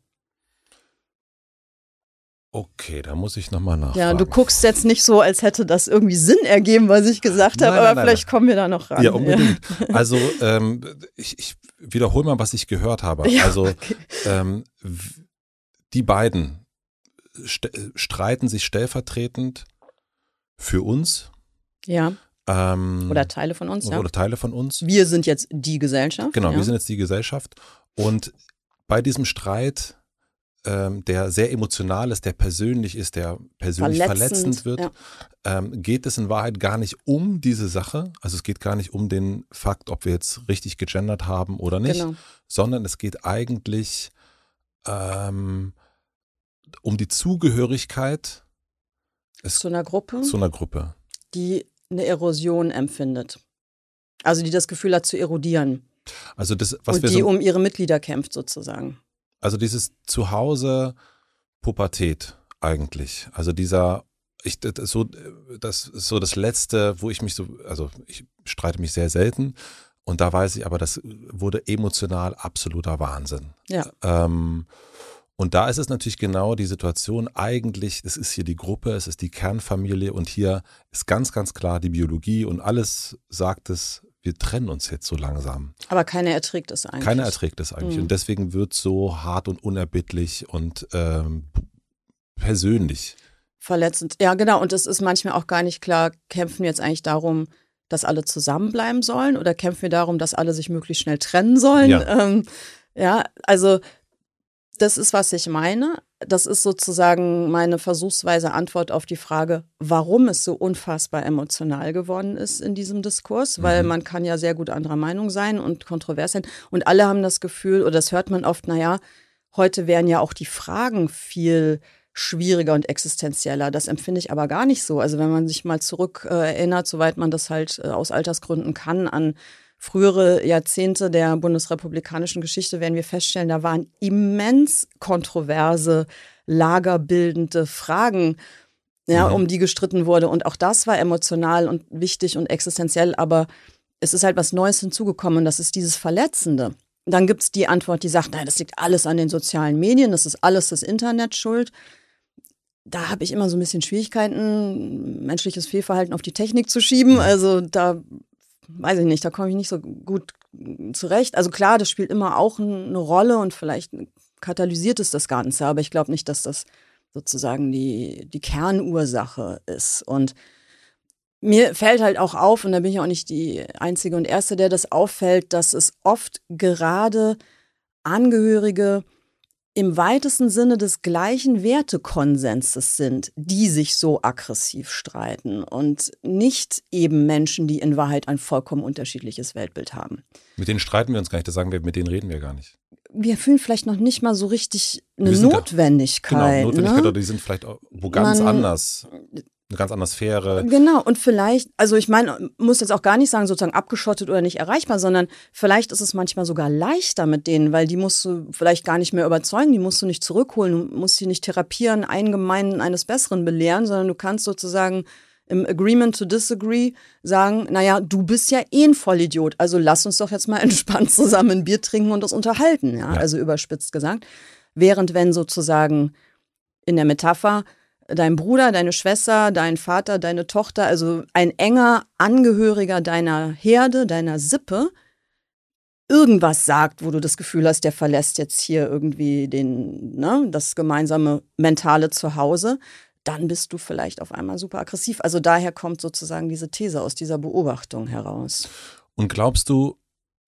Okay, da muss ich nochmal nachfragen. Ja, du guckst jetzt nicht so, als hätte das irgendwie Sinn ergeben, was ich gesagt habe, aber nein, vielleicht nein. kommen wir da noch ran. Ja, unbedingt. Ja. Also ähm, ich, ich wiederhole mal, was ich gehört habe. Ja, also okay. ähm, die beiden st streiten sich stellvertretend für uns. Ja. Ähm, oder Teile von uns, oder, ja. Oder Teile von uns. Wir sind jetzt die Gesellschaft. Genau, ja. wir sind jetzt die Gesellschaft. Und bei diesem Streit, ähm, der sehr emotional ist, der persönlich ist, der persönlich verletzend, verletzend wird, ja. ähm, geht es in Wahrheit gar nicht um diese Sache. Also es geht gar nicht um den Fakt, ob wir jetzt richtig gegendert haben oder nicht, genau. sondern es geht eigentlich ähm, um die Zugehörigkeit es, zu einer Gruppe. Zu einer Gruppe. Die eine Erosion empfindet. Also die das Gefühl hat zu erodieren. Also das, was Und wir die so, um ihre Mitglieder kämpft sozusagen. Also dieses Zuhause Pubertät eigentlich. Also dieser ich das so das ist so das letzte, wo ich mich so also ich streite mich sehr selten und da weiß ich aber das wurde emotional absoluter Wahnsinn. Ja. Ähm, und da ist es natürlich genau die Situation, eigentlich, es ist hier die Gruppe, es ist die Kernfamilie und hier ist ganz, ganz klar die Biologie und alles sagt es, wir trennen uns jetzt so langsam. Aber keiner erträgt es eigentlich. Keiner erträgt es eigentlich. Mhm. Und deswegen wird es so hart und unerbittlich und ähm, persönlich. Verletzend. Ja, genau. Und es ist manchmal auch gar nicht klar, kämpfen wir jetzt eigentlich darum, dass alle zusammenbleiben sollen oder kämpfen wir darum, dass alle sich möglichst schnell trennen sollen? Ja, ähm, ja also das ist, was ich meine. Das ist sozusagen meine versuchsweise Antwort auf die Frage, warum es so unfassbar emotional geworden ist in diesem Diskurs, weil mhm. man kann ja sehr gut anderer Meinung sein und kontrovers sein. Und alle haben das Gefühl, oder das hört man oft, naja, heute wären ja auch die Fragen viel schwieriger und existenzieller. Das empfinde ich aber gar nicht so. Also wenn man sich mal zurück äh, erinnert, soweit man das halt äh, aus Altersgründen kann, an frühere Jahrzehnte der bundesrepublikanischen Geschichte, werden wir feststellen, da waren immens kontroverse, lagerbildende Fragen, ja, mhm. um die gestritten wurde. Und auch das war emotional und wichtig und existenziell, aber es ist halt was Neues hinzugekommen und das ist dieses Verletzende. Dann gibt es die Antwort, die sagt, nein, das liegt alles an den sozialen Medien, das ist alles das Internet schuld da habe ich immer so ein bisschen Schwierigkeiten, menschliches Fehlverhalten auf die Technik zu schieben. Also da weiß ich nicht, da komme ich nicht so gut zurecht. Also klar, das spielt immer auch eine Rolle und vielleicht katalysiert es das Ganze, aber ich glaube nicht, dass das sozusagen die, die Kernursache ist. Und mir fällt halt auch auf, und da bin ich auch nicht die Einzige und Erste, der das auffällt, dass es oft gerade Angehörige im weitesten Sinne des gleichen Wertekonsenses sind, die sich so aggressiv streiten und nicht eben Menschen, die in Wahrheit ein vollkommen unterschiedliches Weltbild haben. Mit denen streiten wir uns gar nicht, das sagen wir, mit denen reden wir gar nicht. Wir fühlen vielleicht noch nicht mal so richtig eine Notwendigkeit. Genau, Notwendigkeit ne? oder die sind vielleicht wo ganz Man, anders eine ganz andere Sphäre. Genau, und vielleicht, also ich meine, muss jetzt auch gar nicht sagen, sozusagen abgeschottet oder nicht erreichbar, sondern vielleicht ist es manchmal sogar leichter mit denen, weil die musst du vielleicht gar nicht mehr überzeugen, die musst du nicht zurückholen, du musst sie nicht therapieren, eingemeinen eines Besseren belehren, sondern du kannst sozusagen im Agreement to Disagree sagen, naja, du bist ja eh ein Vollidiot, also lass uns doch jetzt mal entspannt zusammen ein Bier trinken und uns unterhalten, ja, ja. also überspitzt gesagt. Während wenn sozusagen in der Metapher dein Bruder, deine Schwester, dein Vater, deine Tochter, also ein enger Angehöriger deiner Herde, deiner Sippe, irgendwas sagt, wo du das Gefühl hast, der verlässt jetzt hier irgendwie den, ne, das gemeinsame mentale Zuhause, dann bist du vielleicht auf einmal super aggressiv. Also daher kommt sozusagen diese These aus dieser Beobachtung heraus. Und glaubst du,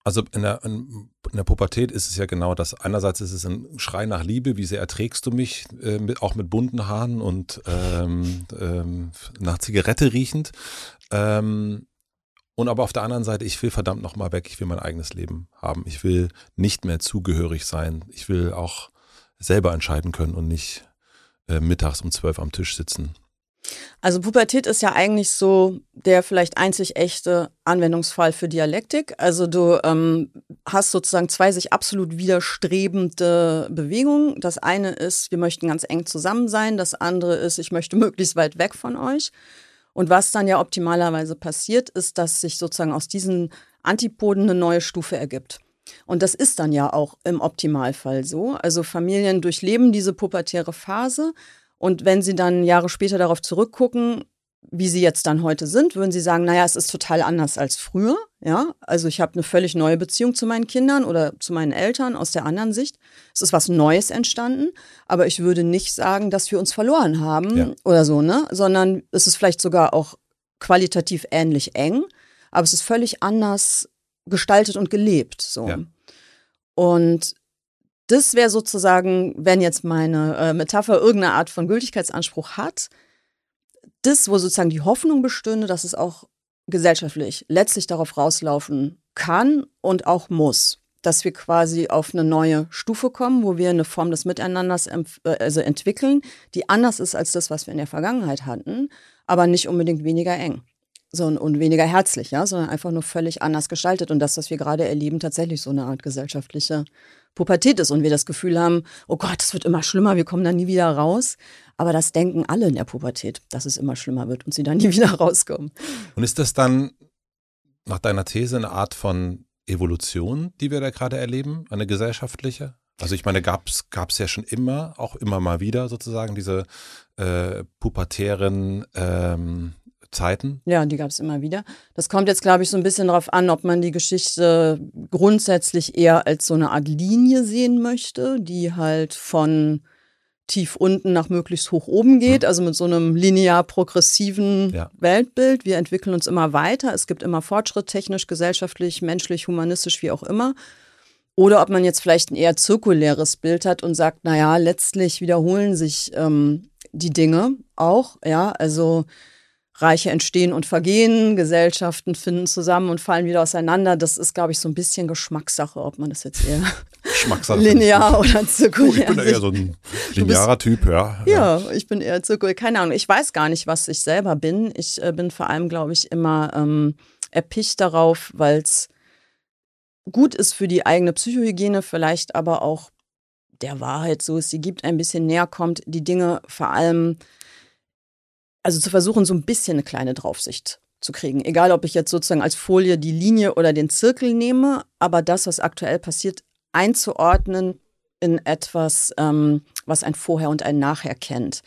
also in der, in der Pubertät ist es ja genau das. Einerseits ist es ein Schrei nach Liebe, wie sehr erträgst du mich, äh, mit, auch mit bunten Haaren und ähm, ähm, nach Zigarette riechend. Ähm, und aber auf der anderen Seite, ich will verdammt nochmal weg, ich will mein eigenes Leben haben. Ich will nicht mehr zugehörig sein. Ich will auch selber entscheiden können und nicht äh, mittags um zwölf am Tisch sitzen. Also Pubertät ist ja eigentlich so der vielleicht einzig echte Anwendungsfall für Dialektik. Also du ähm, hast sozusagen zwei sich absolut widerstrebende Bewegungen. Das eine ist, wir möchten ganz eng zusammen sein. Das andere ist, ich möchte möglichst weit weg von euch. Und was dann ja optimalerweise passiert, ist, dass sich sozusagen aus diesen Antipoden eine neue Stufe ergibt. Und das ist dann ja auch im Optimalfall so. Also Familien durchleben diese pubertäre Phase und wenn Sie dann Jahre später darauf zurückgucken, wie Sie jetzt dann heute sind, würden Sie sagen, naja, es ist total anders als früher. Ja, also ich habe eine völlig neue Beziehung zu meinen Kindern oder zu meinen Eltern aus der anderen Sicht. Es ist was Neues entstanden, aber ich würde nicht sagen, dass wir uns verloren haben ja. oder so, ne? Sondern es ist vielleicht sogar auch qualitativ ähnlich eng, aber es ist völlig anders gestaltet und gelebt. So. Ja. Und das wäre sozusagen, wenn jetzt meine äh, Metapher irgendeine Art von Gültigkeitsanspruch hat, das, wo sozusagen die Hoffnung bestünde, dass es auch gesellschaftlich letztlich darauf rauslaufen kann und auch muss, dass wir quasi auf eine neue Stufe kommen, wo wir eine Form des Miteinanders äh, also entwickeln, die anders ist als das, was wir in der Vergangenheit hatten, aber nicht unbedingt weniger eng so und weniger herzlich, ja, sondern einfach nur völlig anders gestaltet. Und das, was wir gerade erleben, tatsächlich so eine Art gesellschaftliche Pubertät ist und wir das Gefühl haben, oh Gott, es wird immer schlimmer, wir kommen da nie wieder raus. Aber das denken alle in der Pubertät, dass es immer schlimmer wird und sie da nie wieder rauskommen. Und ist das dann nach deiner These eine Art von Evolution, die wir da gerade erleben, eine gesellschaftliche? Also ich meine, gab es ja schon immer, auch immer mal wieder sozusagen diese äh, pubertären ähm, Zeiten? Ja, die gab es immer wieder. Das kommt jetzt, glaube ich, so ein bisschen darauf an, ob man die Geschichte grundsätzlich eher als so eine Art Linie sehen möchte, die halt von tief unten nach möglichst hoch oben geht, mhm. also mit so einem linear progressiven ja. Weltbild. Wir entwickeln uns immer weiter. Es gibt immer Fortschritt, technisch, gesellschaftlich, menschlich, humanistisch, wie auch immer. Oder ob man jetzt vielleicht ein eher zirkuläres Bild hat und sagt, naja, letztlich wiederholen sich ähm, die Dinge auch, ja, also Reiche entstehen und vergehen, Gesellschaften finden zusammen und fallen wieder auseinander. Das ist, glaube ich, so ein bisschen Geschmackssache, ob man das jetzt eher linear oder zirkulär. Oh, ich bin eher so ein linearer bist, Typ, ja. Ja, ich bin eher zirkulär. Keine Ahnung, ich weiß gar nicht, was ich selber bin. Ich äh, bin vor allem, glaube ich, immer ähm, erpicht darauf, weil es gut ist für die eigene Psychohygiene, vielleicht aber auch der Wahrheit, so es sie gibt, ein bisschen näher kommt, die Dinge vor allem also zu versuchen, so ein bisschen eine kleine Draufsicht zu kriegen. Egal, ob ich jetzt sozusagen als Folie die Linie oder den Zirkel nehme, aber das, was aktuell passiert, einzuordnen in etwas, ähm, was ein Vorher und ein Nachher kennt.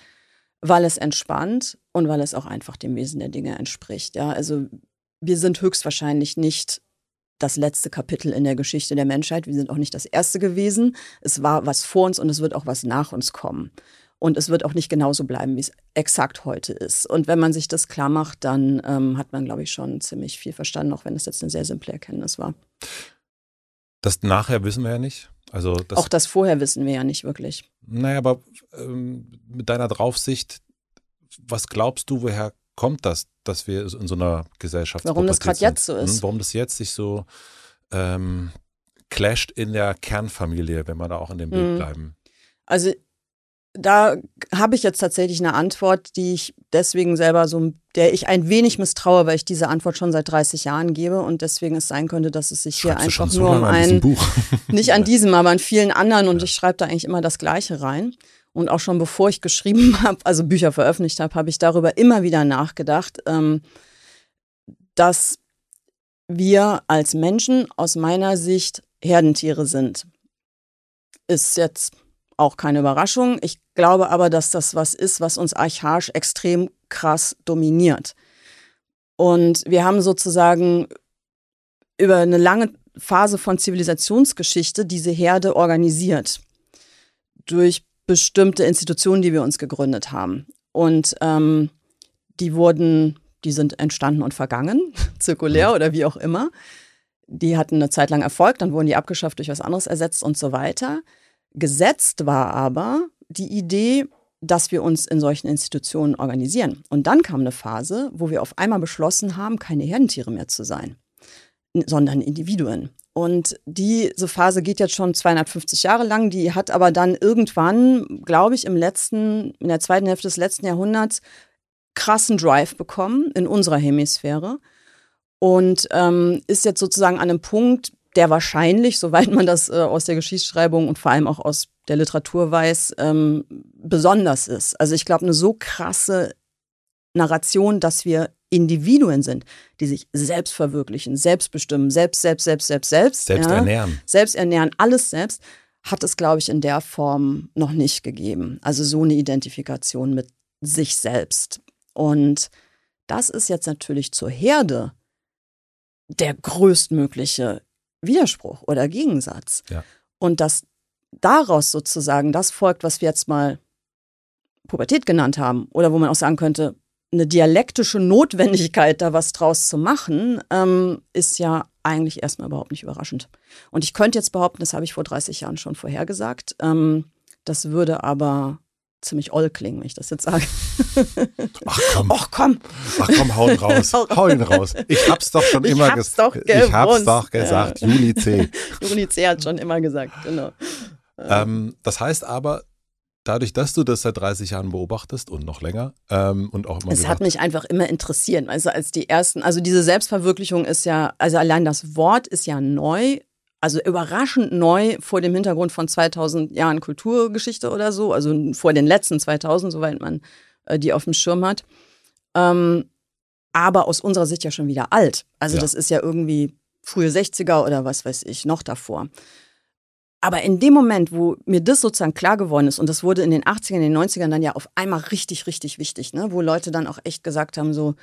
Weil es entspannt und weil es auch einfach dem Wesen der Dinge entspricht. Ja, also wir sind höchstwahrscheinlich nicht das letzte Kapitel in der Geschichte der Menschheit. Wir sind auch nicht das erste gewesen. Es war was vor uns und es wird auch was nach uns kommen. Und es wird auch nicht genauso bleiben, wie es exakt heute ist. Und wenn man sich das klar macht, dann ähm, hat man, glaube ich, schon ziemlich viel verstanden, auch wenn es jetzt eine sehr simple Erkenntnis war. Das nachher wissen wir ja nicht. Also das, auch das vorher wissen wir ja nicht wirklich. Naja, aber ähm, mit deiner Draufsicht, was glaubst du, woher kommt das, dass wir in so einer Gesellschaft Warum das gerade jetzt so ist. Hm, warum das jetzt sich so ähm, clasht in der Kernfamilie, wenn wir da auch in dem Bild mhm. bleiben. Also da habe ich jetzt tatsächlich eine Antwort, die ich deswegen selber so, der ich ein wenig misstraue, weil ich diese Antwort schon seit 30 Jahren gebe und deswegen es sein könnte, dass es sich hier einfach nur um ein, nicht an diesem, aber an vielen anderen und ja. ich schreibe da eigentlich immer das Gleiche rein. Und auch schon bevor ich geschrieben habe, also Bücher veröffentlicht habe, habe ich darüber immer wieder nachgedacht, ähm, dass wir als Menschen aus meiner Sicht Herdentiere sind. Ist jetzt auch keine Überraschung. Ich glaube aber, dass das was ist, was uns archaisch extrem krass dominiert. Und wir haben sozusagen über eine lange Phase von Zivilisationsgeschichte diese Herde organisiert. Durch bestimmte Institutionen, die wir uns gegründet haben. Und ähm, die wurden, die sind entstanden und vergangen, zirkulär oder wie auch immer. Die hatten eine Zeit lang Erfolg, dann wurden die abgeschafft, durch was anderes ersetzt und so weiter. Gesetzt war aber die Idee, dass wir uns in solchen Institutionen organisieren. Und dann kam eine Phase, wo wir auf einmal beschlossen haben, keine Herdentiere mehr zu sein, sondern Individuen. Und diese Phase geht jetzt schon 250 Jahre lang. Die hat aber dann irgendwann, glaube ich, im letzten, in der zweiten Hälfte des letzten Jahrhunderts krassen Drive bekommen in unserer Hemisphäre und ähm, ist jetzt sozusagen an einem Punkt, der wahrscheinlich, soweit man das äh, aus der Geschichtsschreibung und vor allem auch aus der Literatur weiß, ähm, besonders ist. Also ich glaube, eine so krasse Narration, dass wir Individuen sind, die sich selbst verwirklichen, selbst bestimmen, selbst, selbst, selbst, selbst, selbst. Selbst ja, ernähren. Selbst ernähren, alles selbst, hat es, glaube ich, in der Form noch nicht gegeben. Also so eine Identifikation mit sich selbst. Und das ist jetzt natürlich zur Herde der größtmögliche Widerspruch oder Gegensatz. Ja. Und dass daraus sozusagen das folgt, was wir jetzt mal Pubertät genannt haben, oder wo man auch sagen könnte, eine dialektische Notwendigkeit, da was draus zu machen, ähm, ist ja eigentlich erstmal überhaupt nicht überraschend. Und ich könnte jetzt behaupten, das habe ich vor 30 Jahren schon vorhergesagt. Ähm, das würde aber ziemlich oll klingen, wenn ich das jetzt sage. Ach komm. Ach komm. Ach komm, hau ihn raus. hau ihn raus. Ich hab's doch schon ich immer gesagt. Ich hab's doch gesagt. Ja. Juli C. Juli C hat schon immer gesagt, genau. Ähm, das heißt aber, dadurch, dass du das seit 30 Jahren beobachtest und noch länger ähm, und auch immer. Es hat mich einfach immer interessiert. Also als die ersten, also diese Selbstverwirklichung ist ja, also allein das Wort ist ja neu also überraschend neu vor dem Hintergrund von 2000 Jahren Kulturgeschichte oder so, also vor den letzten 2000, soweit man äh, die auf dem Schirm hat. Ähm, aber aus unserer Sicht ja schon wieder alt. Also ja. das ist ja irgendwie frühe 60er oder was weiß ich, noch davor. Aber in dem Moment, wo mir das sozusagen klar geworden ist, und das wurde in den 80ern, in den 90ern dann ja auf einmal richtig, richtig wichtig, ne? wo Leute dann auch echt gesagt haben, so,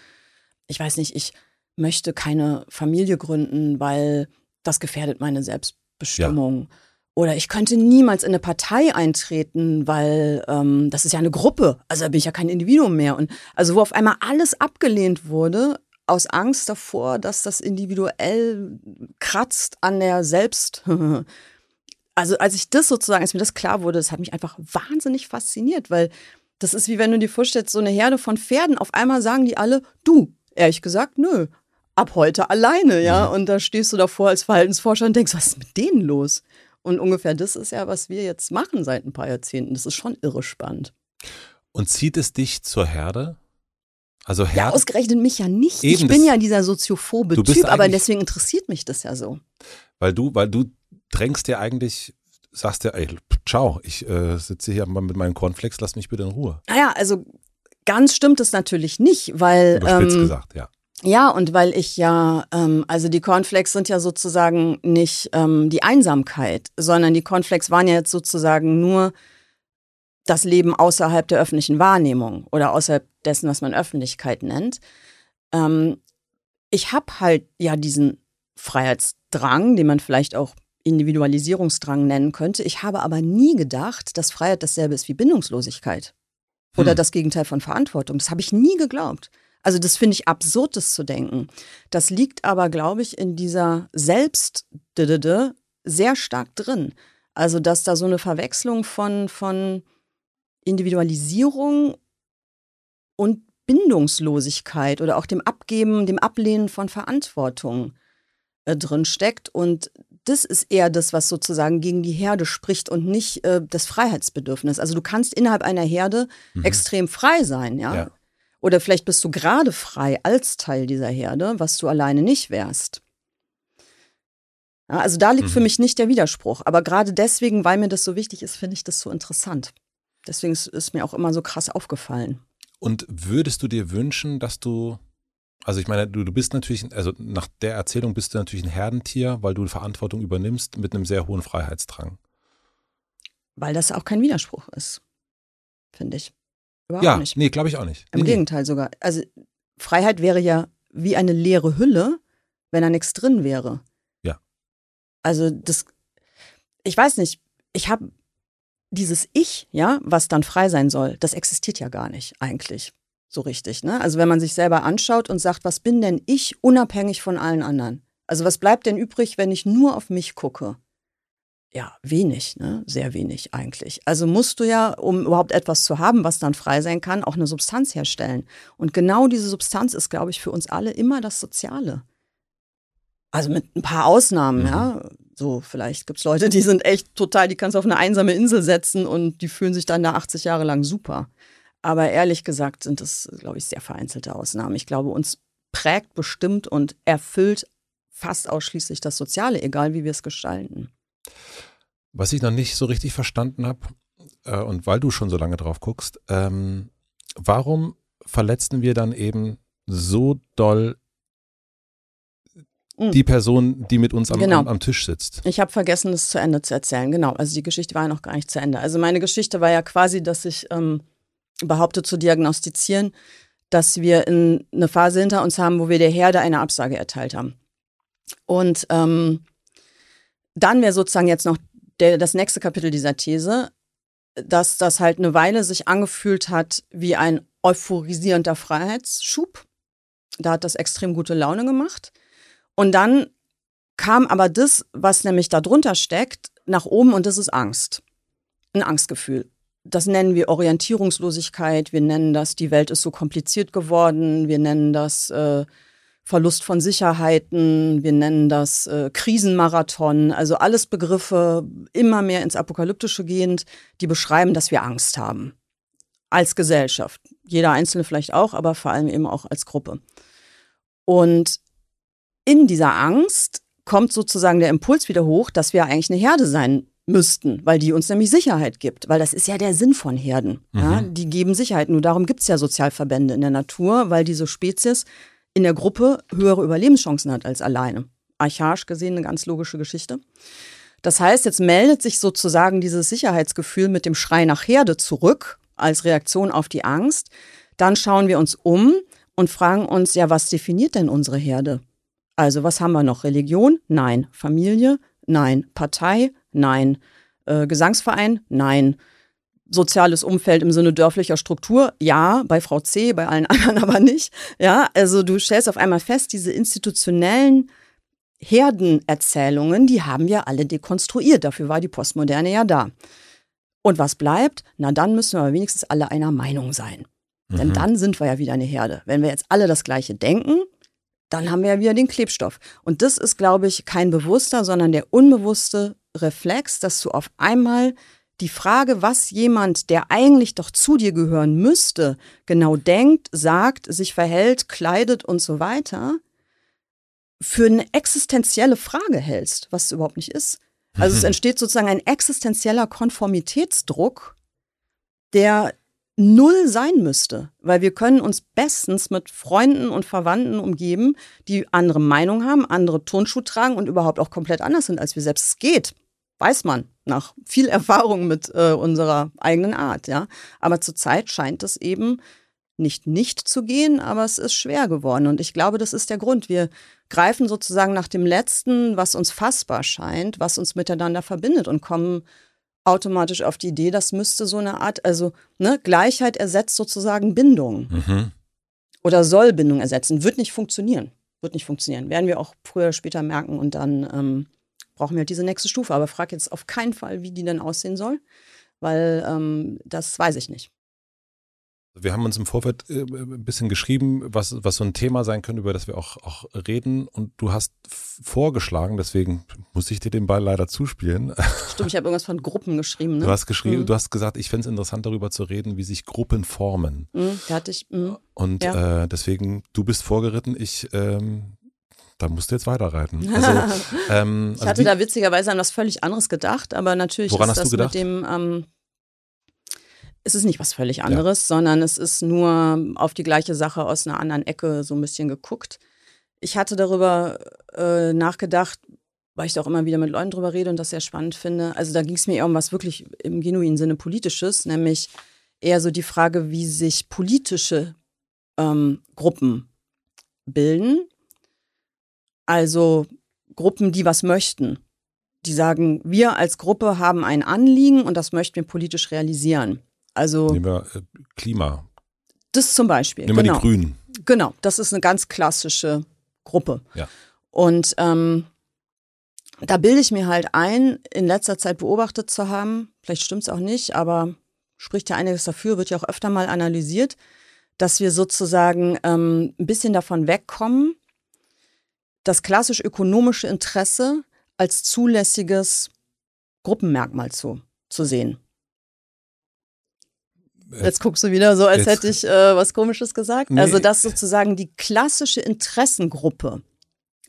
ich weiß nicht, ich möchte keine Familie gründen, weil das gefährdet meine Selbstbestimmung. Ja. Oder ich könnte niemals in eine Partei eintreten, weil ähm, das ist ja eine Gruppe. Also da bin ich ja kein Individuum mehr. Und also wo auf einmal alles abgelehnt wurde, aus Angst davor, dass das individuell kratzt an der Selbst. also als ich das sozusagen, als mir das klar wurde, das hat mich einfach wahnsinnig fasziniert, weil das ist wie wenn du dir vorstellst, so eine Herde von Pferden, auf einmal sagen die alle, du, ehrlich gesagt, nö, ab heute alleine, ja. Und da stehst du davor als Verhaltensforscher und denkst, was ist mit denen los? Und ungefähr das ist ja, was wir jetzt machen seit ein paar Jahrzehnten. Das ist schon irre spannend. Und zieht es dich zur Herde? Also Herde? Ja, ausgerechnet mich ja nicht. Eben, ich bin ja dieser soziophobe Typ, aber deswegen interessiert mich das ja so. Weil du, weil du drängst dir eigentlich, sagst dir, ey, ciao, ich äh, sitze hier mit meinen Cornflakes, lass mich bitte in Ruhe. Naja, also ganz stimmt es natürlich nicht, weil. Überspitzt ähm, gesagt, ja. Ja, und weil ich ja, ähm, also die Cornflakes sind ja sozusagen nicht ähm, die Einsamkeit, sondern die Cornflakes waren ja jetzt sozusagen nur das Leben außerhalb der öffentlichen Wahrnehmung oder außerhalb dessen, was man Öffentlichkeit nennt. Ähm, ich habe halt ja diesen Freiheitsdrang, den man vielleicht auch Individualisierungsdrang nennen könnte. Ich habe aber nie gedacht, dass Freiheit dasselbe ist wie Bindungslosigkeit oder hm. das Gegenteil von Verantwortung. Das habe ich nie geglaubt. Also das finde ich absurd, das zu denken. Das liegt aber, glaube ich, in dieser Selbst sehr stark drin. Also dass da so eine Verwechslung von, von Individualisierung und Bindungslosigkeit oder auch dem Abgeben, dem Ablehnen von Verantwortung äh, drin steckt. Und das ist eher das, was sozusagen gegen die Herde spricht und nicht äh, das Freiheitsbedürfnis. Also du kannst innerhalb einer Herde mhm. extrem frei sein, ja? ja. Oder vielleicht bist du gerade frei als Teil dieser Herde, was du alleine nicht wärst. Ja, also da liegt mhm. für mich nicht der Widerspruch. Aber gerade deswegen, weil mir das so wichtig ist, finde ich das so interessant. Deswegen ist es mir auch immer so krass aufgefallen. Und würdest du dir wünschen, dass du, also ich meine, du, du bist natürlich, also nach der Erzählung bist du natürlich ein Herdentier, weil du Verantwortung übernimmst mit einem sehr hohen Freiheitsdrang. Weil das auch kein Widerspruch ist, finde ich. Überhaupt ja, nicht. nee, glaube ich auch nicht. Im nee, Gegenteil sogar. Also Freiheit wäre ja wie eine leere Hülle, wenn da nichts drin wäre. Ja. Also das, ich weiß nicht, ich habe dieses Ich, ja, was dann frei sein soll, das existiert ja gar nicht eigentlich so richtig. Ne? Also wenn man sich selber anschaut und sagt, was bin denn ich unabhängig von allen anderen? Also was bleibt denn übrig, wenn ich nur auf mich gucke? Ja, wenig, ne? Sehr wenig eigentlich. Also musst du ja, um überhaupt etwas zu haben, was dann frei sein kann, auch eine Substanz herstellen. Und genau diese Substanz ist, glaube ich, für uns alle immer das Soziale. Also mit ein paar Ausnahmen, mhm. ja. So, vielleicht gibt es Leute, die sind echt total, die kannst du auf eine einsame Insel setzen und die fühlen sich dann da 80 Jahre lang super. Aber ehrlich gesagt sind das, glaube ich, sehr vereinzelte Ausnahmen. Ich glaube, uns prägt bestimmt und erfüllt fast ausschließlich das Soziale, egal wie wir es gestalten. Was ich noch nicht so richtig verstanden habe, äh, und weil du schon so lange drauf guckst, ähm, warum verletzen wir dann eben so doll hm. die Person, die mit uns am, genau. am, am Tisch sitzt. Ich habe vergessen, das zu Ende zu erzählen. Genau, also die Geschichte war ja noch gar nicht zu Ende. Also meine Geschichte war ja quasi, dass ich ähm, behaupte zu diagnostizieren, dass wir in eine Phase hinter uns haben, wo wir der Herde eine Absage erteilt haben. Und ähm, dann wäre sozusagen jetzt noch der, das nächste Kapitel dieser These, dass das halt eine Weile sich angefühlt hat wie ein euphorisierender Freiheitsschub. Da hat das extrem gute Laune gemacht. Und dann kam aber das, was nämlich darunter steckt, nach oben und das ist Angst. Ein Angstgefühl. Das nennen wir Orientierungslosigkeit, wir nennen das, die Welt ist so kompliziert geworden, wir nennen das äh, Verlust von Sicherheiten, wir nennen das äh, Krisenmarathon, also alles Begriffe immer mehr ins Apokalyptische gehend, die beschreiben, dass wir Angst haben. Als Gesellschaft. Jeder Einzelne vielleicht auch, aber vor allem eben auch als Gruppe. Und in dieser Angst kommt sozusagen der Impuls wieder hoch, dass wir eigentlich eine Herde sein müssten, weil die uns nämlich Sicherheit gibt. Weil das ist ja der Sinn von Herden. Mhm. Ja? Die geben Sicherheit. Nur darum gibt es ja Sozialverbände in der Natur, weil diese Spezies in der Gruppe höhere Überlebenschancen hat als alleine. Archaisch gesehen eine ganz logische Geschichte. Das heißt, jetzt meldet sich sozusagen dieses Sicherheitsgefühl mit dem Schrei nach Herde zurück als Reaktion auf die Angst. Dann schauen wir uns um und fragen uns, ja, was definiert denn unsere Herde? Also was haben wir noch? Religion? Nein. Familie? Nein. Partei? Nein. Äh, Gesangsverein? Nein. Soziales Umfeld im Sinne dörflicher Struktur? Ja, bei Frau C, bei allen anderen aber nicht. Ja, also du stellst auf einmal fest, diese institutionellen Herdenerzählungen, die haben wir alle dekonstruiert. Dafür war die Postmoderne ja da. Und was bleibt? Na, dann müssen wir aber wenigstens alle einer Meinung sein. Mhm. Denn dann sind wir ja wieder eine Herde. Wenn wir jetzt alle das Gleiche denken, dann haben wir ja wieder den Klebstoff. Und das ist, glaube ich, kein bewusster, sondern der unbewusste Reflex, dass du auf einmal die Frage, was jemand, der eigentlich doch zu dir gehören müsste, genau denkt, sagt, sich verhält, kleidet und so weiter, für eine existenzielle Frage hältst, was es überhaupt nicht ist. Also es entsteht sozusagen ein existenzieller Konformitätsdruck, der null sein müsste, weil wir können uns bestens mit Freunden und Verwandten umgeben, die andere Meinung haben, andere Turnschuh tragen und überhaupt auch komplett anders sind als wir selbst. Es geht, weiß man nach viel Erfahrung mit äh, unserer eigenen Art, ja. Aber zurzeit scheint es eben nicht nicht zu gehen, aber es ist schwer geworden und ich glaube, das ist der Grund. Wir greifen sozusagen nach dem Letzten, was uns fassbar scheint, was uns miteinander verbindet und kommen automatisch auf die Idee, das müsste so eine Art, also ne, Gleichheit ersetzt sozusagen Bindung mhm. oder soll Bindung ersetzen, wird nicht funktionieren, wird nicht funktionieren, werden wir auch früher oder später merken und dann ähm, brauchen wir halt diese nächste Stufe. Aber frag jetzt auf keinen Fall, wie die denn aussehen soll, weil ähm, das weiß ich nicht. Wir haben uns im Vorfeld äh, ein bisschen geschrieben, was, was so ein Thema sein könnte, über das wir auch, auch reden. Und du hast vorgeschlagen, deswegen muss ich dir den Ball leider zuspielen. Stimmt, ich habe irgendwas von Gruppen geschrieben. Ne? Du hast geschrieben, mhm. du hast gesagt, ich fände es interessant, darüber zu reden, wie sich Gruppen formen. Mhm, da hatte ich. Mh. Und ja. äh, deswegen, du bist vorgeritten, ich ähm, da musst du jetzt weiterreiten. Also, ähm, ich also hatte da witzigerweise an was völlig anderes gedacht, aber natürlich woran ist hast das du gedacht? mit dem, ähm, es ist nicht was völlig anderes, ja. sondern es ist nur auf die gleiche Sache aus einer anderen Ecke so ein bisschen geguckt. Ich hatte darüber äh, nachgedacht, weil ich da auch immer wieder mit Leuten drüber rede und das sehr spannend finde. Also da ging es mir eher um was wirklich im genuinen Sinne politisches, nämlich eher so die Frage, wie sich politische ähm, Gruppen bilden. Also Gruppen, die was möchten. Die sagen, wir als Gruppe haben ein Anliegen und das möchten wir politisch realisieren. Also Nehmen wir äh, Klima. Das zum Beispiel. Nehmen wir genau. die Grünen. Genau, das ist eine ganz klassische Gruppe. Ja. Und ähm, da bilde ich mir halt ein, in letzter Zeit beobachtet zu haben, vielleicht stimmt es auch nicht, aber spricht ja einiges dafür, wird ja auch öfter mal analysiert, dass wir sozusagen ähm, ein bisschen davon wegkommen, das klassisch ökonomische Interesse als zulässiges Gruppenmerkmal zu, zu sehen. Jetzt guckst du wieder so, als hätte ich äh, was Komisches gesagt. Nee. Also, dass sozusagen die klassische Interessengruppe,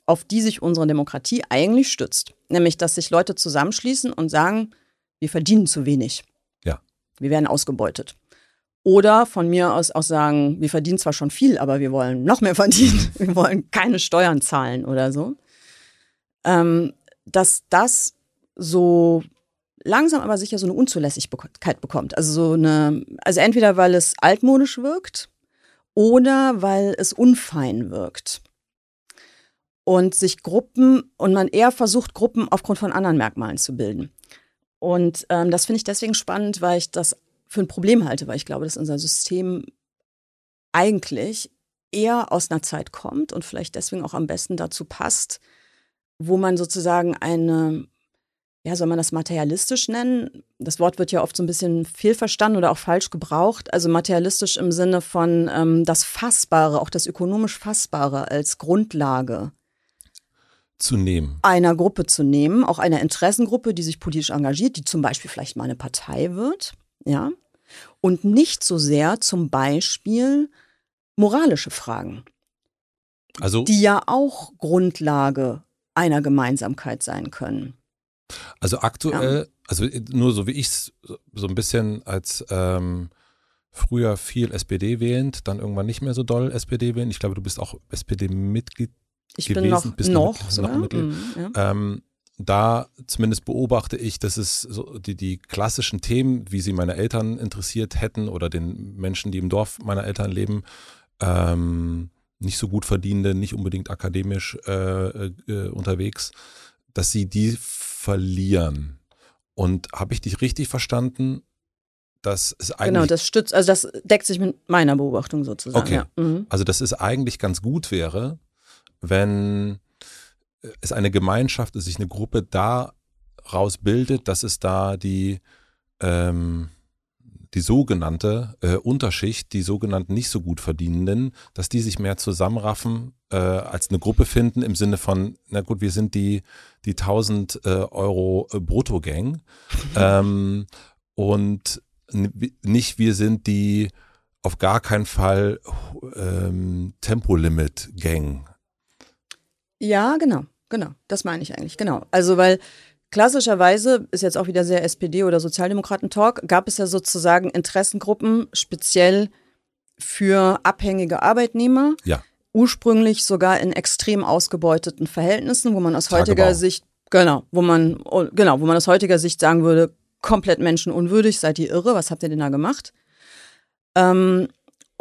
auf die sich unsere Demokratie eigentlich stützt, nämlich, dass sich Leute zusammenschließen und sagen, wir verdienen zu wenig. Ja. Wir werden ausgebeutet. Oder von mir aus auch sagen, wir verdienen zwar schon viel, aber wir wollen noch mehr verdienen. Wir wollen keine Steuern zahlen oder so. Ähm, dass das so langsam aber sicher so eine Unzulässigkeit bekommt. Also so eine, also entweder weil es altmodisch wirkt oder weil es unfein wirkt. Und sich Gruppen und man eher versucht, Gruppen aufgrund von anderen Merkmalen zu bilden. Und ähm, das finde ich deswegen spannend, weil ich das für ein Problem halte, weil ich glaube, dass unser System eigentlich eher aus einer Zeit kommt und vielleicht deswegen auch am besten dazu passt, wo man sozusagen eine ja, soll man das materialistisch nennen? Das Wort wird ja oft so ein bisschen fehlverstanden oder auch falsch gebraucht. Also materialistisch im Sinne von ähm, das Fassbare, auch das ökonomisch Fassbare als Grundlage zu nehmen. Einer Gruppe zu nehmen, auch einer Interessengruppe, die sich politisch engagiert, die zum Beispiel vielleicht mal eine Partei wird, ja. Und nicht so sehr zum Beispiel moralische Fragen. Also, die ja auch Grundlage einer Gemeinsamkeit sein können. Also aktuell, ja. also nur so wie ich es so ein bisschen als ähm, früher viel SPD wählend, dann irgendwann nicht mehr so doll SPD wählen. Ich glaube, du bist auch SPD-Mitglied gewesen. Bin noch, bist noch, noch, noch Mitglied. Mhm, ja. ähm, da zumindest beobachte ich, dass es so die, die klassischen Themen, wie sie meine Eltern interessiert hätten oder den Menschen, die im Dorf meiner Eltern leben, ähm, nicht so gut verdienende, nicht unbedingt akademisch äh, äh, unterwegs, dass sie die verlieren. Und habe ich dich richtig verstanden? Das ist eigentlich. Genau, das stützt, also das deckt sich mit meiner Beobachtung sozusagen. Okay. Ja. Mhm. Also, dass es eigentlich ganz gut wäre, wenn es eine Gemeinschaft, sich eine Gruppe daraus bildet, dass es da die, ähm, die sogenannte äh, Unterschicht, die sogenannten nicht so gut Verdienenden, dass die sich mehr zusammenraffen, äh, als eine Gruppe finden im Sinne von, na gut, wir sind die, die 1000 äh, Euro äh, Bruttogang ähm, und nicht wir sind die auf gar keinen Fall ähm, Tempolimit-Gang. Ja, genau, genau. Das meine ich eigentlich, genau. Also, weil klassischerweise ist jetzt auch wieder sehr SPD- oder Sozialdemokraten-Talk, gab es ja sozusagen Interessengruppen speziell für abhängige Arbeitnehmer. Ja. Ursprünglich sogar in extrem ausgebeuteten Verhältnissen, wo man aus heutiger Tagebau. Sicht, genau, wo man, genau, wo man aus heutiger Sicht sagen würde, komplett menschenunwürdig, seid ihr irre, was habt ihr denn da gemacht? Ähm,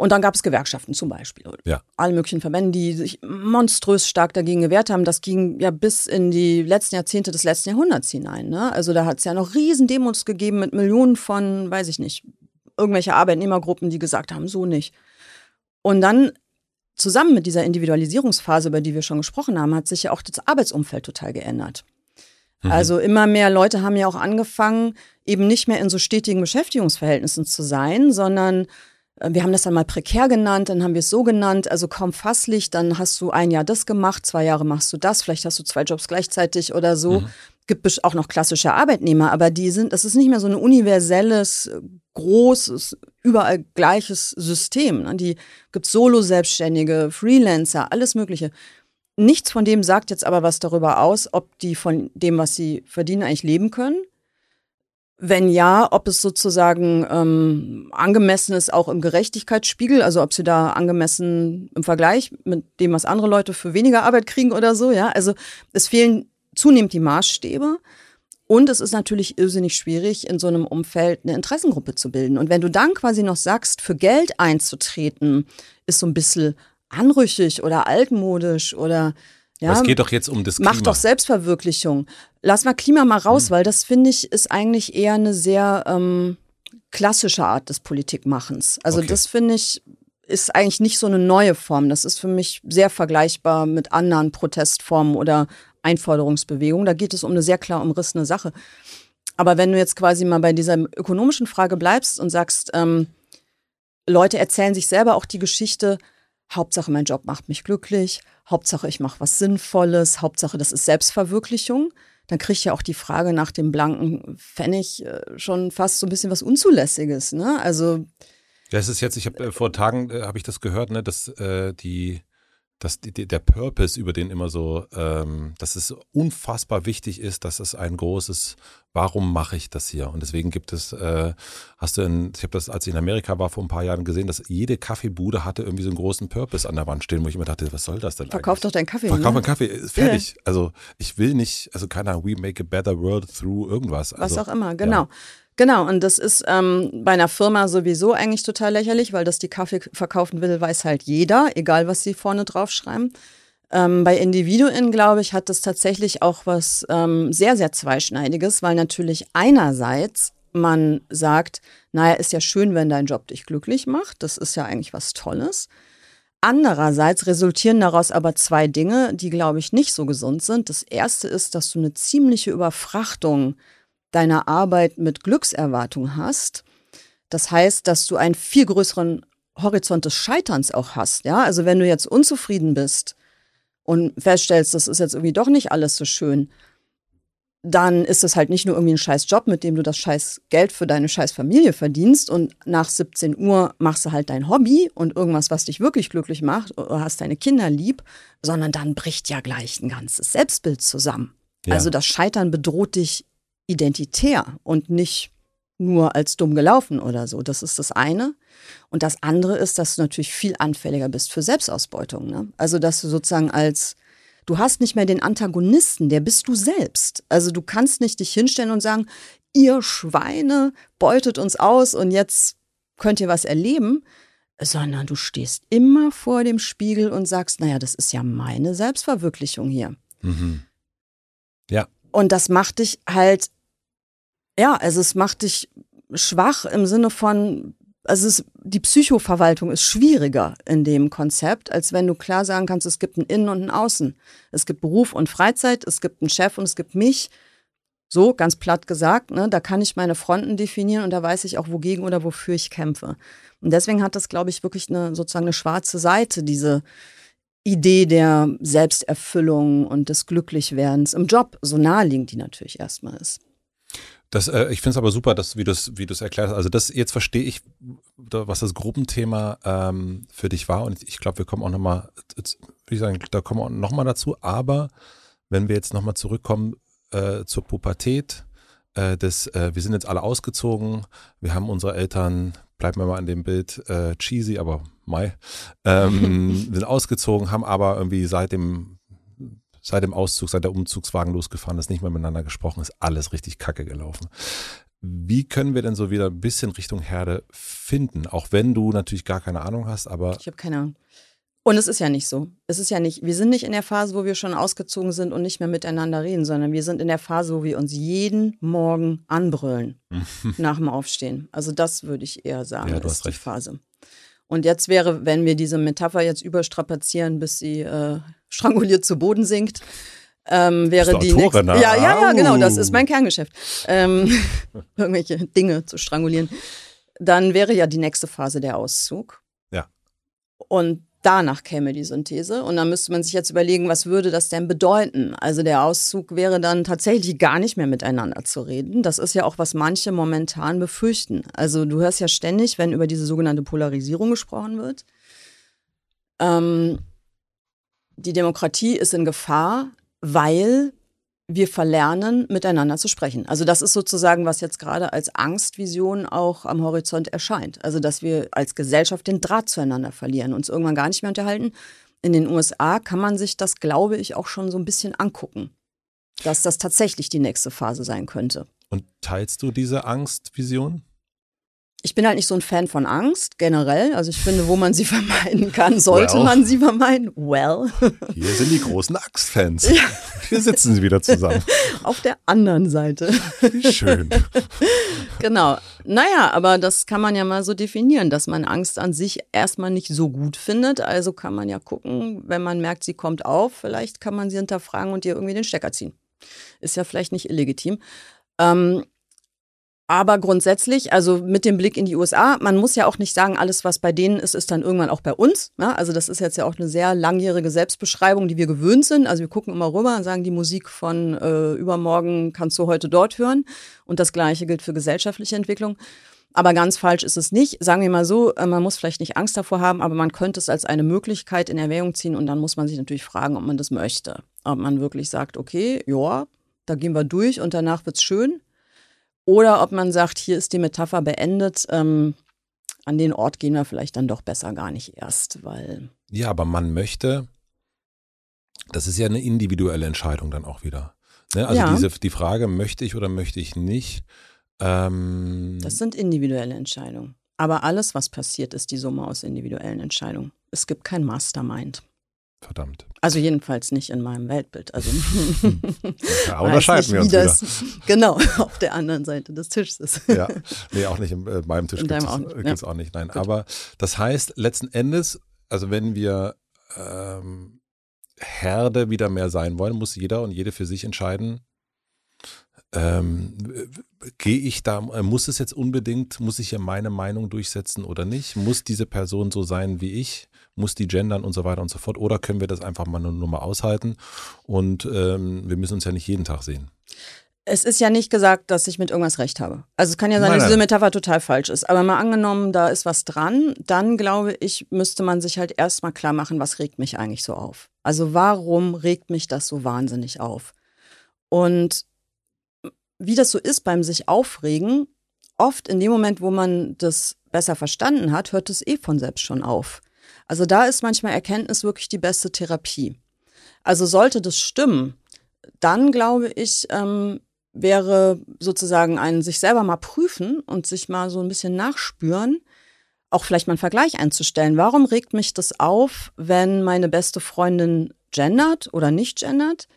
und dann gab es Gewerkschaften zum Beispiel. Ja. Alle möglichen Verbände, die sich monströs stark dagegen gewehrt haben. Das ging ja bis in die letzten Jahrzehnte des letzten Jahrhunderts hinein. Ne? Also da hat es ja noch riesen Demos gegeben mit Millionen von, weiß ich nicht, irgendwelche Arbeitnehmergruppen, die gesagt haben, so nicht. Und dann zusammen mit dieser Individualisierungsphase, über die wir schon gesprochen haben, hat sich ja auch das Arbeitsumfeld total geändert. Mhm. Also immer mehr Leute haben ja auch angefangen, eben nicht mehr in so stetigen Beschäftigungsverhältnissen zu sein, sondern wir haben das dann mal prekär genannt, dann haben wir es so genannt, also kaum fasslich, dann hast du ein Jahr das gemacht, zwei Jahre machst du das, vielleicht hast du zwei Jobs gleichzeitig oder so. Mhm. Gibt auch noch klassische Arbeitnehmer, aber die sind, das ist nicht mehr so ein universelles, äh, großes, überall gleiches System. Ne? Die gibt Solo-Selbstständige, Freelancer, alles Mögliche. Nichts von dem sagt jetzt aber was darüber aus, ob die von dem, was sie verdienen, eigentlich leben können. Wenn ja, ob es sozusagen ähm, angemessen ist, auch im Gerechtigkeitsspiegel, also ob sie da angemessen im Vergleich mit dem, was andere Leute für weniger Arbeit kriegen oder so, ja. Also es fehlen zunehmend die Maßstäbe. Und es ist natürlich irrsinnig schwierig, in so einem Umfeld eine Interessengruppe zu bilden. Und wenn du dann quasi noch sagst, für Geld einzutreten, ist so ein bisschen anrüchig oder altmodisch oder ja, Aber es geht doch jetzt um das Klima. Mach doch Selbstverwirklichung. Lass mal Klima mal raus, weil das finde ich ist eigentlich eher eine sehr ähm, klassische Art des Politikmachens. Also Okay. das finde ich ist eigentlich nicht so eine neue Form. Das ist für mich sehr vergleichbar mit anderen Protestformen oder Einforderungsbewegungen. Da geht es um eine sehr klar umrissene Sache. Aber wenn du jetzt quasi mal bei dieser ökonomischen Frage bleibst und sagst, ähm, Leute erzählen sich selber auch die Geschichte, Hauptsache mein Job macht mich glücklich, Hauptsache ich mache was Sinnvolles, Hauptsache das ist Selbstverwirklichung, dann kriege ich ja auch die Frage nach dem blanken Pfennig äh, schon fast so ein bisschen was Unzulässiges. Ne? Also Ja, es ist jetzt, ich habe äh, vor Tagen äh, habe ich das gehört, ne, dass äh, die, dass der Purpose über den immer so, ähm, dass es unfassbar wichtig ist, dass es ein großes, warum mache ich das hier? Und deswegen gibt es, äh, hast du, in, ich habe das, als ich in Amerika war vor ein paar Jahren gesehen, dass jede Kaffeebude hatte irgendwie so einen großen Purpose an der Wand stehen, wo ich immer dachte, was soll das denn verkauf eigentlich? doch deinen Kaffee. Verkauf ne? einen Kaffee, ist fertig. Also ich will nicht, also keine Ahnung, we make a better world through irgendwas. Was Also, auch immer, genau. Genau, und das ist ähm, bei einer Firma sowieso eigentlich total lächerlich, weil das die Kaffee verkaufen will, weiß halt jeder, egal was sie vorne draufschreiben. Ähm, bei Individuen, glaube ich, hat das tatsächlich auch was ähm, sehr, sehr Zweischneidiges, weil natürlich einerseits man sagt, naja, ist ja schön, wenn dein Job dich glücklich macht, das ist ja eigentlich was Tolles. Andererseits resultieren daraus aber zwei Dinge, die, glaube ich, nicht so gesund sind. Das erste ist, dass du eine ziemliche Überfrachtung deiner Arbeit mit Glückserwartung hast. Das heißt, dass du einen viel größeren Horizont des Scheiterns auch hast. Ja, also wenn du jetzt unzufrieden bist und feststellst, das ist jetzt irgendwie doch nicht alles so schön, dann ist es halt nicht nur irgendwie ein scheiß Job, mit dem du das scheiß Geld für deine scheiß Familie verdienst und nach 17 Uhr machst du halt dein Hobby und irgendwas, was dich wirklich glücklich macht, oder hast deine Kinder lieb, sondern dann bricht ja gleich ein ganzes Selbstbild zusammen. Ja. Also das Scheitern bedroht dich identitär und nicht nur als dumm gelaufen oder so. Das ist das eine. Und das andere ist, dass du natürlich viel anfälliger bist für Selbstausbeutung. Ne? Also, dass du sozusagen als, du hast nicht mehr den Antagonisten, der bist du selbst. Also, du kannst nicht dich hinstellen und sagen, ihr Schweine beutet uns aus und jetzt könnt ihr was erleben, sondern du stehst immer vor dem Spiegel und sagst, naja, das ist ja meine Selbstverwirklichung hier. Mhm. Ja, Und das macht dich halt Ja, also es macht dich schwach im Sinne von, also es, die Psychoverwaltung ist schwieriger in dem Konzept, als wenn du klar sagen kannst, es gibt ein Innen und ein Außen. Es gibt Beruf und Freizeit, es gibt einen Chef und es gibt mich. So, ganz platt gesagt, ne, da kann ich meine Fronten definieren und da weiß ich auch, wogegen oder wofür ich kämpfe. Und deswegen hat das, glaube ich, wirklich eine sozusagen eine schwarze Seite, diese Idee der Selbsterfüllung und des Glücklichwerdens im Job, so naheliegend die natürlich erstmal ist. Das, äh, ich finde es aber super, dass, wie du es wie erklärt hast. Also das jetzt verstehe ich, was das Gruppenthema ähm, für dich war. Und ich glaube, wir kommen auch nochmal, wie sagen, da kommen wir nochmal dazu. Aber wenn wir jetzt nochmal zurückkommen äh, zur Pubertät, äh, das, äh, wir sind jetzt alle ausgezogen, wir haben unsere Eltern, bleiben wir mal an dem Bild, äh, cheesy, aber Mai, ähm, sind ausgezogen, haben aber irgendwie seit dem seit dem Auszug, seit der Umzugswagen losgefahren ist, nicht mehr miteinander gesprochen, ist alles richtig kacke gelaufen. Wie können wir denn so wieder ein bisschen Richtung Herde finden? Auch wenn du natürlich gar keine Ahnung hast, aber. Ich habe keine Ahnung. Und es ist ja nicht so. Es ist ja nicht, wir sind nicht in der Phase, wo wir schon ausgezogen sind und nicht mehr miteinander reden, sondern wir sind in der Phase, wo wir uns jeden Morgen anbrüllen nach dem Aufstehen. Also das würde ich eher sagen, ja, ist die recht. Phase. Und jetzt wäre, wenn wir diese Metapher jetzt überstrapazieren, bis sie äh, stranguliert zu Boden sinkt, ähm, wäre die nächste. Ja, ja, ja, genau, das ist mein Kerngeschäft. Ähm, irgendwelche Dinge zu strangulieren. Dann wäre ja die nächste Phase der Auszug. Ja. Und danach käme die Synthese. Und dann müsste man sich jetzt überlegen, was würde das denn bedeuten? Also der Auszug wäre dann tatsächlich gar nicht mehr miteinander zu reden. Das ist ja auch, was manche momentan befürchten. Also du hörst ja ständig, wenn über diese sogenannte Polarisierung gesprochen wird. Ähm, die Demokratie ist in Gefahr, weil wir verlernen, miteinander zu sprechen. Also das ist sozusagen, was jetzt gerade als Angstvision auch am Horizont erscheint. Also dass wir als Gesellschaft den Draht zueinander verlieren, uns irgendwann gar nicht mehr unterhalten. In den USA kann man sich das, glaube ich, auch schon so ein bisschen angucken, dass das tatsächlich die nächste Phase sein könnte. Und teilst du diese Angstvision? Ich bin halt nicht so ein Fan von Angst generell. Also ich finde, wo man sie vermeiden kann, sollte well. man sie vermeiden. Well. Hier sind die großen Angstfans. Ja. Hier sitzen sie wieder zusammen. Auf der anderen Seite. Schön. Genau. Naja, aber das kann man ja mal so definieren, dass man Angst an sich erstmal nicht so gut findet. Also kann man ja gucken, wenn man merkt, sie kommt auf, vielleicht kann man sie hinterfragen und ihr irgendwie den Stecker ziehen. Ist ja vielleicht nicht illegitim. Ähm, aber grundsätzlich, also mit dem Blick in die USA, man muss ja auch nicht sagen, alles, was bei denen ist, ist dann irgendwann auch bei uns. Ne? also das ist jetzt ja auch eine sehr langjährige Selbstbeschreibung, die wir gewöhnt sind. Also wir gucken immer rüber und sagen, die Musik von äh, übermorgen kannst du heute dort hören. Und das Gleiche gilt für gesellschaftliche Entwicklung. Aber ganz falsch ist es nicht. Sagen wir mal so, äh, man muss vielleicht nicht Angst davor haben, aber man könnte es als eine Möglichkeit in Erwägung ziehen und dann muss man sich natürlich fragen, ob man das möchte. Ob man wirklich sagt, okay, ja, da gehen wir durch und danach wird's schön oder ob man sagt, hier ist die Metapher beendet. Ähm, an den Ort gehen wir vielleicht dann doch besser gar nicht erst, weil. Ja, aber man möchte, das ist ja eine individuelle Entscheidung dann auch wieder. Ne? Also ja. diese, die Frage, möchte ich oder möchte ich nicht. Ähm, das sind individuelle Entscheidungen. Aber alles, was passiert, ist die Summe aus individuellen Entscheidungen. Es gibt kein Mastermind. Verdammt. Also jedenfalls nicht in meinem Weltbild. Also ja, unterscheiden wir uns das, wieder. Genau, auf der anderen Seite des Tisches ist. ja, nee, auch nicht in äh, meinem Tisch gibt es auch, ja. auch, nicht. Nein, Gut. aber das heißt letzten Endes, also wenn wir ähm, Herde wieder mehr sein wollen, muss jeder und jede für sich entscheiden, ähm, gehe ich da, äh, muss es jetzt unbedingt, muss ich hier meine Meinung durchsetzen oder nicht? Muss diese Person so sein wie ich? Muss die gendern und so weiter und so fort? Oder können wir das einfach mal nur, nur mal aushalten und ähm, wir müssen uns ja nicht jeden Tag sehen? Es ist ja nicht gesagt, dass ich mit irgendwas recht habe. Also es kann ja sein, nein, dass diese Metapher total falsch ist. Aber mal angenommen, da ist was dran, dann glaube ich, müsste man sich halt erstmal klar machen, was regt mich eigentlich so auf? Also warum regt mich das so wahnsinnig auf? Und wie das so ist beim sich aufregen, oft in dem Moment, wo man das besser verstanden hat, hört es eh von selbst schon auf. Also da ist manchmal Erkenntnis wirklich die beste Therapie. Also sollte das stimmen, dann glaube ich, ähm, wäre sozusagen ein sich selber mal prüfen und sich mal so ein bisschen nachspüren, auch vielleicht mal einen Vergleich einzustellen. Warum regt mich das auf, wenn meine beste Freundin gendert oder nicht gendert?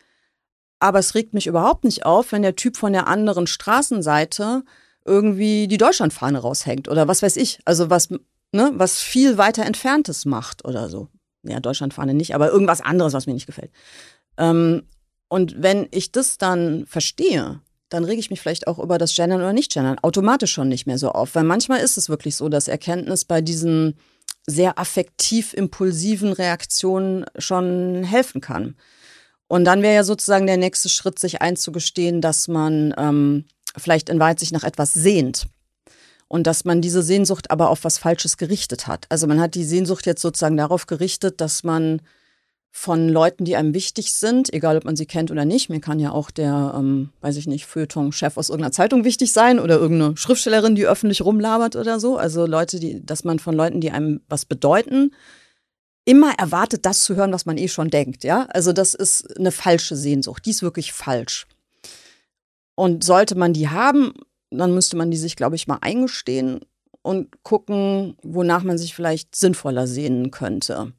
Aber es regt mich überhaupt nicht auf, wenn der Typ von der anderen Straßenseite irgendwie die Deutschlandfahne raushängt oder was weiß ich. Also was, ne, was viel weiter entferntes macht oder so. Ja, Deutschlandfahne nicht, aber irgendwas anderes, was mir nicht gefällt. Ähm, und wenn ich das dann verstehe, dann rege ich mich vielleicht auch über das Gendern oder Nicht-Gendern automatisch schon nicht mehr so auf. Weil manchmal ist es wirklich so, dass Erkenntnis bei diesen sehr affektiv impulsiven Reaktionen schon helfen kann. Und dann wäre ja sozusagen der nächste Schritt, sich einzugestehen, dass man ähm, vielleicht in Wahrheit sich nach etwas sehnt. Und dass man diese Sehnsucht aber auf was Falsches gerichtet hat. Also man hat die Sehnsucht jetzt sozusagen darauf gerichtet, dass man von Leuten, die einem wichtig sind, egal ob man sie kennt oder nicht. Mir kann ja auch der, ähm, weiß ich nicht, Feuilleton-Chef aus irgendeiner Zeitung wichtig sein oder irgendeine Schriftstellerin, die öffentlich rumlabert oder so. Also Leute, die, dass man von Leuten, die einem was bedeuten, immer erwartet, das zu hören, was man eh schon denkt. Ja, also das ist eine falsche Sehnsucht. Die ist wirklich falsch. Und sollte man die haben, dann müsste man die sich, glaube ich, mal eingestehen und gucken, wonach man sich vielleicht sinnvoller sehnen könnte.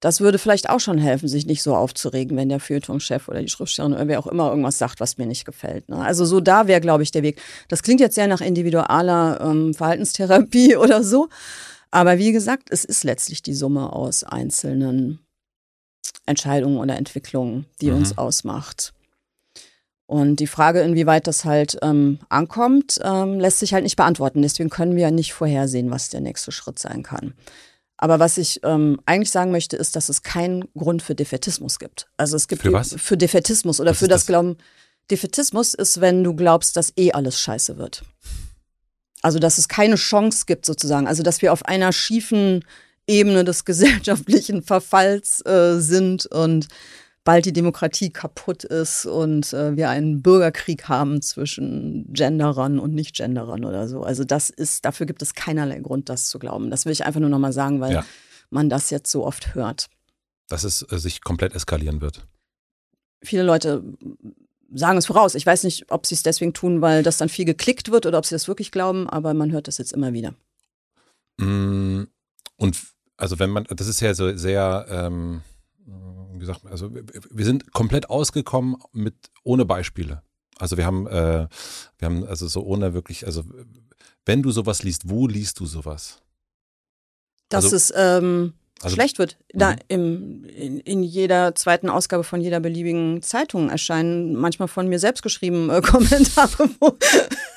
Das würde vielleicht auch schon helfen, sich nicht so aufzuregen, wenn der Feuilletonchef oder die Schriftstellerin oder wer auch immer irgendwas sagt, was mir nicht gefällt. Ne? Also so da wäre, glaube ich, der Weg. Das klingt jetzt sehr nach individualer ähm, Verhaltenstherapie oder so. Aber wie gesagt, es ist letztlich die Summe aus einzelnen Entscheidungen oder Entwicklungen, die mhm. uns ausmacht. Und die Frage, inwieweit das halt ähm, ankommt, ähm, lässt sich halt nicht beantworten. Deswegen können wir ja nicht vorhersehen, was der nächste Schritt sein kann. Aber was ich ähm, eigentlich sagen möchte, ist, dass es keinen Grund für Defetismus gibt. Also es gibt für, was? für Defetismus oder was für das, das Glauben. Defetismus ist, wenn du glaubst, dass eh alles scheiße wird. Also dass es keine Chance gibt sozusagen. Also dass wir auf einer schiefen Ebene des gesellschaftlichen Verfalls äh, sind und bald die Demokratie kaputt ist und äh, wir einen Bürgerkrieg haben zwischen Genderern und Nicht-Genderern oder so. Also das ist, dafür gibt es keinerlei Grund, das zu glauben. Das will ich einfach nur nochmal sagen, weil ja. man das jetzt so oft hört. Dass es äh, sich komplett eskalieren wird. Viele Leute sagen es voraus. Ich weiß nicht, ob sie es deswegen tun, weil das dann viel geklickt wird oder ob sie das wirklich glauben, aber man hört das jetzt immer wieder. Mm, und also wenn man, das ist ja so sehr, ähm, wie sagt man, also wir sind komplett ausgekommen mit ohne Beispiele. Also wir haben, äh, wir haben also so ohne wirklich, also wenn du sowas liest, wo liest du sowas? Das also, ist ähm, also, schlecht wird. Da mhm. im, in, in, jeder zweiten Ausgabe von jeder beliebigen Zeitung erscheinen manchmal von mir selbst geschrieben äh, Kommentare.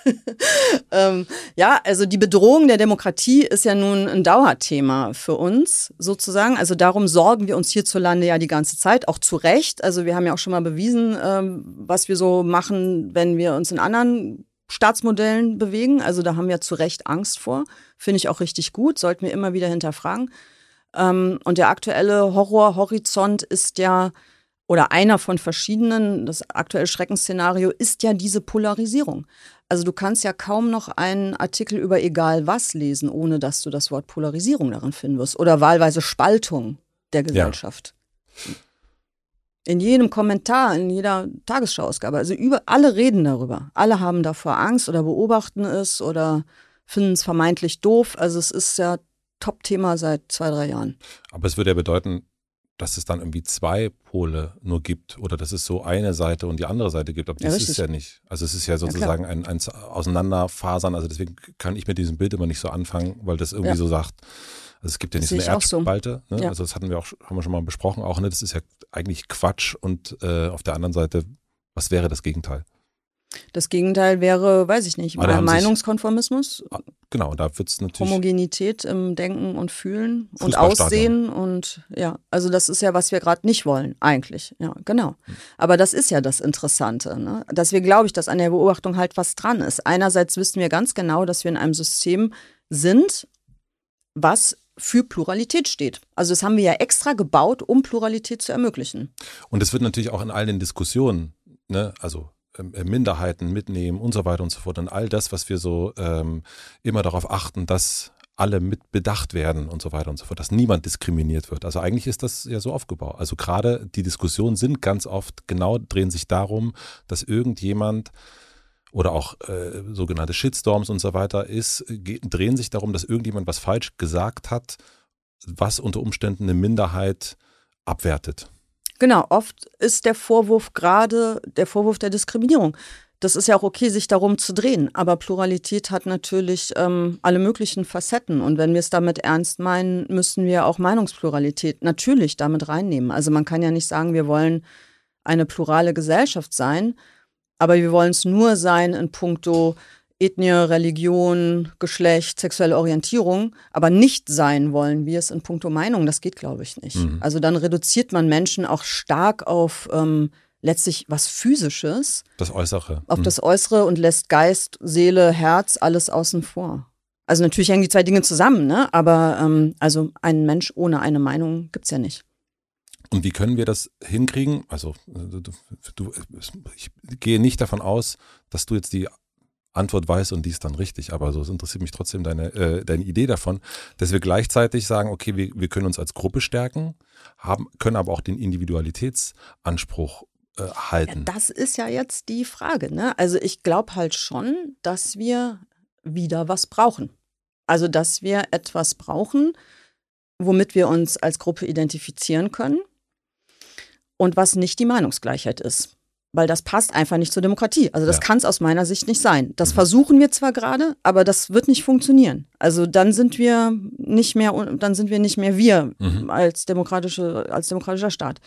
ähm, ja, also die Bedrohung der Demokratie ist ja nun ein Dauerthema für uns sozusagen. Also darum sorgen wir uns hierzulande ja die ganze Zeit, auch zu Recht. Also wir haben ja auch schon mal bewiesen, ähm, was wir so machen, wenn wir uns in anderen Staatsmodellen bewegen. Also da haben wir zu Recht Angst vor. Finde ich auch richtig gut, sollten wir immer wieder hinterfragen. Ähm, und der aktuelle Horrorhorizont ist ja, oder einer von verschiedenen, das aktuelle Schreckensszenario ist ja diese Polarisierung. Also du kannst ja kaum noch einen Artikel über egal was lesen, ohne dass du das Wort Polarisierung darin finden wirst. Oder wahlweise Spaltung der Gesellschaft. Ja. In jedem Kommentar, in jeder Tagesschauausgabe. Also über alle reden darüber. Alle haben davor Angst oder beobachten es oder finden es vermeintlich doof. Also es ist ja Top-Thema seit zwei, drei Jahren. Aber es würde ja bedeuten, dass es dann irgendwie zwei Pole nur gibt oder dass es so eine Seite und die andere Seite gibt. Aber das ja, ist ja nicht. Also es ist ja sozusagen ja, ein, ein Auseinanderfasern. Also deswegen kann ich mit diesem Bild immer nicht so anfangen, weil das irgendwie ja. so sagt, also es gibt ja nicht so eine Erdspalte. So. Ne? Also das hatten wir auch, haben wir schon mal besprochen auch. Ne? Das ist ja eigentlich Quatsch. Und äh, auf der anderen Seite, was wäre das Gegenteil? Das Gegenteil wäre, weiß ich nicht, Meinungskonformismus. Ah, genau, da wird es natürlich. Homogenität im Denken und Fühlen und Aussehen und ja, also das ist ja, was wir gerade nicht wollen, eigentlich. Ja, genau. Aber das ist ja das Interessante, ne? dass wir, glaube ich, dass an der Beobachtung halt was dran ist. Einerseits wissen wir ganz genau, dass wir in einem System sind, was für Pluralität steht. Also das haben wir ja extra gebaut, um Pluralität zu ermöglichen. Und es wird natürlich auch in all den Diskussionen, ne, also Minderheiten mitnehmen und so weiter und so fort. Und all das, was wir so ähm, immer darauf achten, dass alle mit bedacht werden und so weiter und so fort, dass niemand diskriminiert wird. Also eigentlich ist das ja so aufgebaut. Also gerade die Diskussionen sind ganz oft genau, drehen sich darum, dass irgendjemand oder auch äh, sogenannte Shitstorms und so weiter ist, drehen sich darum, dass irgendjemand was falsch gesagt hat, was unter Umständen eine Minderheit abwertet. Genau, oft ist der Vorwurf gerade der Vorwurf der Diskriminierung. Das ist ja auch okay, sich darum zu drehen. Aber Pluralität hat natürlich ähm, alle möglichen Facetten. Und wenn wir es damit ernst meinen, müssen wir auch Meinungspluralität natürlich damit reinnehmen. Also man kann ja nicht sagen, wir wollen eine plurale Gesellschaft sein, aber wir wollen es nur sein in puncto Ethnie, Religion, Geschlecht, sexuelle Orientierung, aber nicht sein wollen wir es in puncto Meinung. Das geht, glaube ich, nicht. Mhm. Also dann reduziert man Menschen auch stark auf ähm, letztlich was Physisches. Das Äußere. Auf mhm. das Äußere und lässt Geist, Seele, Herz alles außen vor. Also natürlich hängen die zwei Dinge zusammen, ne? aber ähm, also ein Mensch ohne eine Meinung gibt es ja nicht. Und wie können wir das hinkriegen? Also du, du, ich gehe nicht davon aus, dass du jetzt die Antwort weißt und die ist dann richtig, aber so interessiert mich trotzdem deine, äh, deine Idee davon, dass wir gleichzeitig sagen, okay, wir, wir können uns als Gruppe stärken, haben, können aber auch den Individualitätsanspruch äh, halten. Ja, das ist ja jetzt die Frage. Ne? Also ich glaube halt schon, dass wir wieder was brauchen. Also dass wir etwas brauchen, womit wir uns als Gruppe identifizieren können und was nicht die Meinungsgleichheit ist. Weil das passt einfach nicht zur Demokratie. Also das ja. kann es aus meiner Sicht nicht sein. Das mhm. versuchen wir zwar gerade, aber das wird nicht funktionieren. Also dann sind wir nicht mehr, dann sind wir nicht mehr wir mhm. als demokratische, als demokratischer Staat.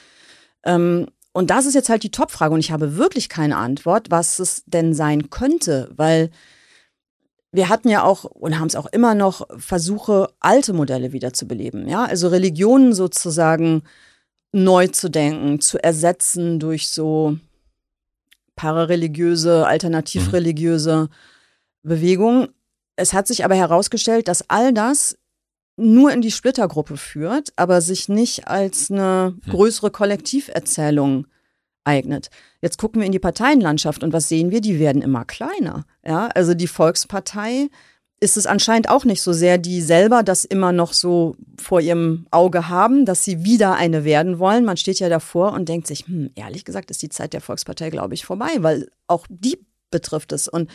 Ähm, und das ist jetzt halt die Topfrage und ich habe wirklich keine Antwort, was es denn sein könnte, weil wir hatten ja auch und haben es auch immer noch Versuche, alte Modelle wiederzubeleben. Ja, also Religionen sozusagen neu zu denken, zu ersetzen durch so parareligiöse, alternativreligiöse mhm. Bewegungen. Es hat sich aber herausgestellt, dass all das nur in die Splittergruppe führt, aber sich nicht als eine hm. größere Kollektiverzählung eignet. Jetzt gucken wir in die Parteienlandschaft und was sehen wir? Die werden immer kleiner. Ja, also die Volkspartei ist es anscheinend auch nicht so sehr, die selber das immer noch so vor ihrem Auge haben, dass sie wieder eine werden wollen. Man steht ja davor und denkt sich, hm, ehrlich gesagt ist die Zeit der Volkspartei, glaube ich, vorbei, weil auch die betrifft es. Und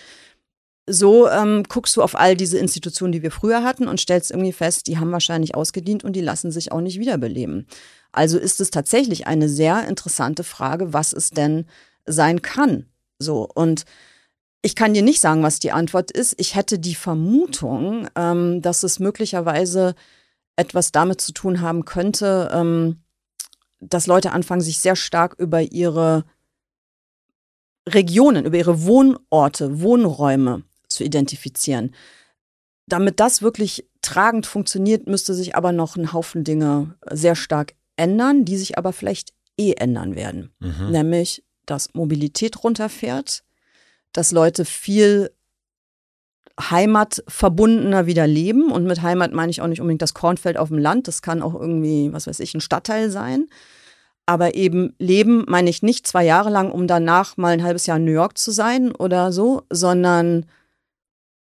so ähm, guckst du auf all diese Institutionen, die wir früher hatten und stellst irgendwie fest, die haben wahrscheinlich ausgedient und die lassen sich auch nicht wiederbeleben. Also ist es tatsächlich eine sehr interessante Frage, was es denn sein kann. So und ich kann dir nicht sagen, was die Antwort ist. Ich hätte die Vermutung, ähm, dass es möglicherweise etwas damit zu tun haben könnte, ähm, dass Leute anfangen, sich sehr stark über ihre Regionen, über ihre Wohnorte, Wohnräume zu identifizieren. Damit das wirklich tragend funktioniert, müsste sich aber noch ein Haufen Dinge sehr stark ändern, die sich aber vielleicht eh ändern werden. Mhm. Nämlich, dass Mobilität runterfährt, dass Leute viel heimatverbundener wieder leben. Und mit Heimat meine ich auch nicht unbedingt das Kornfeld auf dem Land. Das kann auch irgendwie, was weiß ich, ein Stadtteil sein. Aber eben leben meine ich nicht zwei Jahre lang, um danach mal ein halbes Jahr in New York zu sein oder so, sondern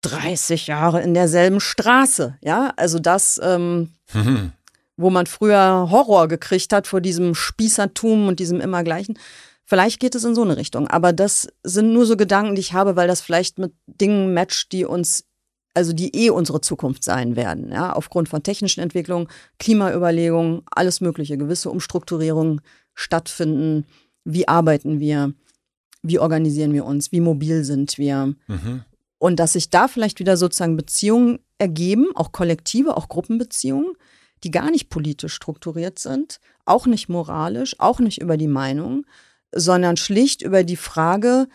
30 Jahre in derselben Straße. Ja, also das, ähm, mhm. wo man früher Horror gekriegt hat vor diesem Spießertum und diesem Immergleichen. Vielleicht geht es in so eine Richtung. Aber das sind nur so Gedanken, die ich habe, weil das vielleicht mit Dingen matcht, die uns, also die eh unsere Zukunft sein werden. Ja, aufgrund von technischen Entwicklungen, Klimaüberlegungen, alles Mögliche, gewisse Umstrukturierungen stattfinden. Wie arbeiten wir? Wie organisieren wir uns? Wie mobil sind wir? Mhm. Und dass sich da vielleicht wieder sozusagen Beziehungen ergeben, auch kollektive, auch Gruppenbeziehungen, die gar nicht politisch strukturiert sind, auch nicht moralisch, auch nicht über die Meinung, sondern schlicht über die Frage,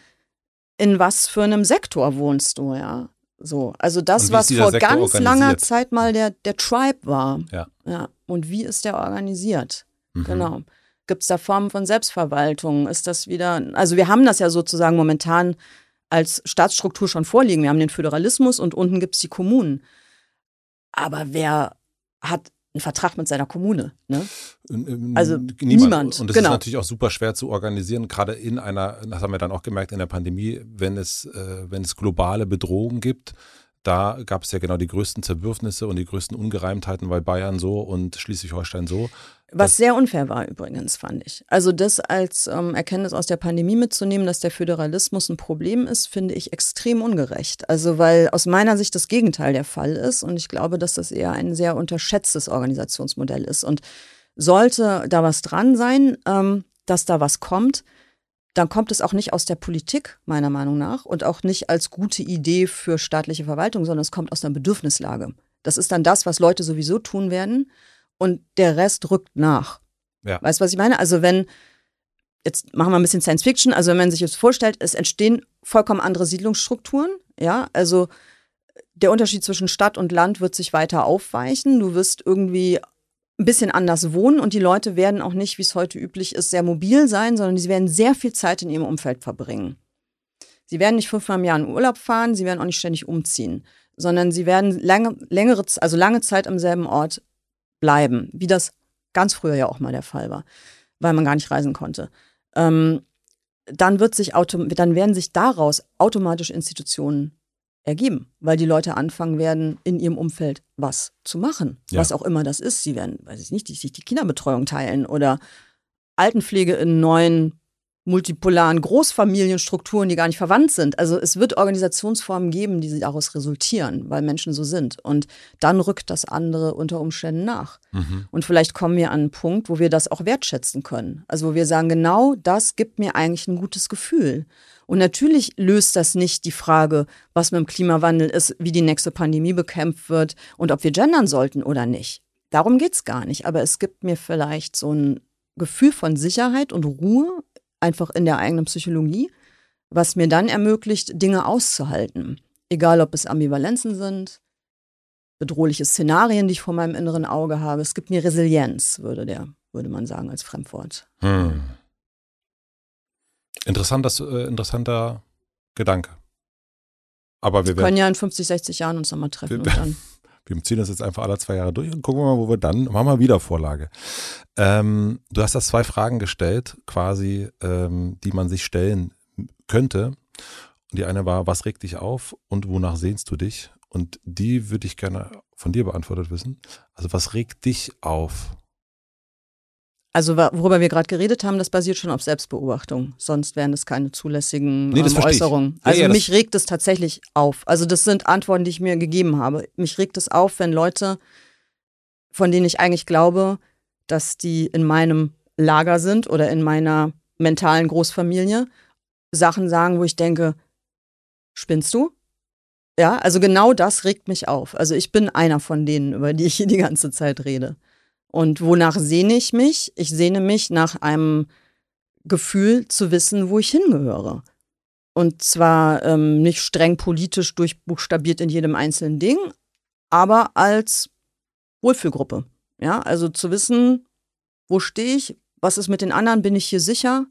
in was für einem Sektor wohnst du, ja. So, also das, was vor Sektor ganz langer Zeit mal der, der Tribe war. Ja. ja. Und wie ist der organisiert? Mhm. Genau. Gibt es da Formen von Selbstverwaltung? Ist das wieder, also wir haben das ja sozusagen momentan als Staatsstruktur schon vorliegen. Wir haben den Föderalismus und unten gibt es die Kommunen. Aber wer hat einen Vertrag mit seiner Kommune? Ne? Also niemand. niemand. Und das genau. ist natürlich auch super schwer zu organisieren, gerade in einer, das haben wir dann auch gemerkt in der Pandemie, wenn es, äh, wenn es globale Bedrohungen gibt da gab es ja genau die größten Zerwürfnisse und die größten Ungereimtheiten, weil Bayern so und Schleswig-Holstein so. Was sehr unfair war übrigens, fand ich. Also das als ähm, Erkenntnis aus der Pandemie mitzunehmen, dass der Föderalismus ein Problem ist, finde ich extrem ungerecht. Also weil aus meiner Sicht das Gegenteil der Fall ist und ich glaube, dass das eher ein sehr unterschätztes Organisationsmodell ist. Und sollte da was dran sein, ähm, dass da was kommt, dann kommt es auch nicht aus der Politik, meiner Meinung nach, und auch nicht als gute Idee für staatliche Verwaltung, sondern es kommt aus einer Bedürfnislage. Das ist dann das, was Leute sowieso tun werden und der Rest rückt nach. Ja. Weißt du, was ich meine? Also wenn, jetzt machen wir ein bisschen Science Fiction, also wenn man sich jetzt vorstellt, es entstehen vollkommen andere Siedlungsstrukturen, ja, also der Unterschied zwischen Stadt und Land wird sich weiter aufweichen. Du wirst irgendwie ein bisschen anders wohnen und die Leute werden auch nicht, wie es heute üblich ist, sehr mobil sein, sondern sie werden sehr viel Zeit in ihrem Umfeld verbringen. Sie werden nicht fünfmal im Jahr in Urlaub fahren, sie werden auch nicht ständig umziehen, sondern sie werden lange, längere, also lange Zeit am selben Ort bleiben, wie das ganz früher ja auch mal der Fall war, weil man gar nicht reisen konnte. Ähm, dann wird sich dann werden sich daraus automatisch Institutionen ergeben, weil die Leute anfangen werden, in ihrem Umfeld was zu machen, ja. was auch immer das ist. Sie werden, weiß ich nicht, sich die Kinderbetreuung teilen oder Altenpflege in neuen multipolaren Großfamilienstrukturen, die gar nicht verwandt sind. Also es wird Organisationsformen geben, die daraus resultieren, weil Menschen so sind. Und dann rückt das andere unter Umständen nach. Mhm. Und vielleicht kommen wir an einen Punkt, wo wir das auch wertschätzen können. Also wo wir sagen, genau das gibt mir eigentlich ein gutes Gefühl. Und natürlich löst das nicht die Frage, was mit dem Klimawandel ist, wie die nächste Pandemie bekämpft wird und ob wir gendern sollten oder nicht. Darum geht es gar nicht. Aber es gibt mir vielleicht so ein Gefühl von Sicherheit und Ruhe einfach in der eigenen Psychologie, was mir dann ermöglicht, Dinge auszuhalten. Egal, ob es Ambivalenzen sind, bedrohliche Szenarien, die ich vor meinem inneren Auge habe. Es gibt mir Resilienz, würde der, würde man sagen, als Fremdwort. Hm. Interessantes, äh, interessanter Gedanke. Aber wir, wir können ja in 50, 60 Jahren uns nochmal treffen. Wir, und dann wir ziehen das jetzt einfach alle zwei Jahre durch und gucken wir mal, wo wir dann, machen wir wieder Vorlage. Ähm, du hast da zwei Fragen gestellt, quasi, ähm, die man sich stellen könnte. Die eine war, was regt dich auf und wonach sehnst du dich? Und die würde ich gerne von dir beantwortet wissen. Also was regt dich auf? Also worüber wir gerade geredet haben, das basiert schon auf Selbstbeobachtung. Sonst wären das keine zulässigen nee, das ähm, Äußerungen. Also ja, ja, mich regt es tatsächlich auf. Also das sind Antworten, die ich mir gegeben habe. Mich regt es auf, wenn Leute, von denen ich eigentlich glaube, dass die in meinem Lager sind oder in meiner mentalen Großfamilie, Sachen sagen, wo ich denke, spinnst du? Ja, also genau das regt mich auf. Also ich bin einer von denen, über die ich hier die ganze Zeit rede. Und wonach sehne ich mich? Ich sehne mich nach einem Gefühl zu wissen, wo ich hingehöre. Und zwar ähm, nicht streng politisch durchbuchstabiert in jedem einzelnen Ding, aber als Wohlfühlgruppe. Ja, also zu wissen, wo stehe ich, was ist mit den anderen, bin ich hier sicher?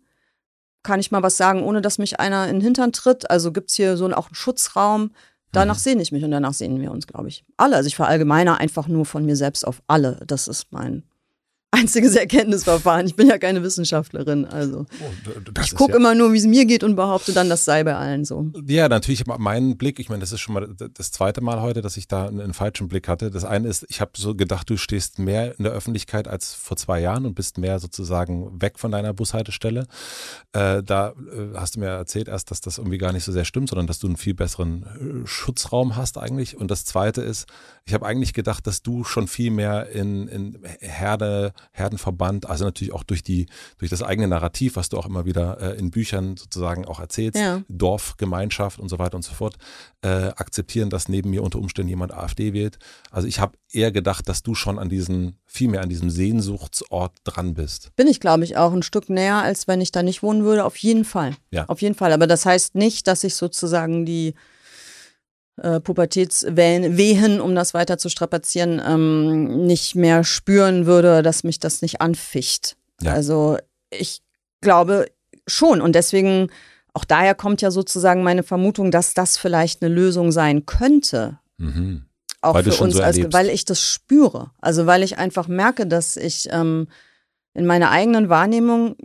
Kann ich mal was sagen, ohne dass mich einer in den Hintern tritt? Also gibt es hier so auch einen Schutzraum? Danach mhm. sehne ich mich und danach sehnen wir uns, glaube ich. Alle. Also ich verallgemeine einfach nur von mir selbst auf alle. Das ist mein einziges Erkenntnisverfahren. Ich bin ja keine Wissenschaftlerin. Also oh, ich gucke ja immer nur, wie es mir geht und behaupte dann, das sei bei allen so. Ja, natürlich meinen Blick. Ich meine, das ist schon mal das zweite Mal heute, dass ich da einen, falschen Blick hatte. Das eine ist, ich habe so gedacht, du stehst mehr in der Öffentlichkeit als vor zwei Jahren und bist mehr sozusagen weg von deiner Bushaltestelle. Äh, da äh, hast du mir erzählt erst, dass das irgendwie gar nicht so sehr stimmt, sondern dass du einen viel besseren äh, Schutzraum hast eigentlich. Und das zweite ist, ich habe eigentlich gedacht, dass du schon viel mehr in, in Herde Herdenverband, also natürlich auch durch die, durch das eigene Narrativ, was du auch immer wieder äh, in Büchern sozusagen auch erzählst, ja. Dorf, Gemeinschaft und so weiter und so fort, äh, akzeptieren, dass neben mir unter Umständen jemand AfD wählt. Also ich habe eher gedacht, dass du schon an diesen, viel mehr an diesem Sehnsuchtsort dran bist. Bin ich, glaube ich, auch ein Stück näher, als wenn ich da nicht wohnen würde, auf jeden Fall. Ja. Auf jeden Fall. Aber das heißt nicht, dass ich sozusagen die äh, Pubertätswehen, um das weiter zu strapazieren, ähm, nicht mehr spüren würde, dass mich das nicht anficht. Ja. Also ich glaube schon und deswegen, auch daher kommt ja sozusagen meine Vermutung, dass das vielleicht eine Lösung sein könnte. Mhm. Auch weil für uns, so als, weil ich das spüre. Also weil ich einfach merke, dass ich ähm, in meiner eigenen Wahrnehmung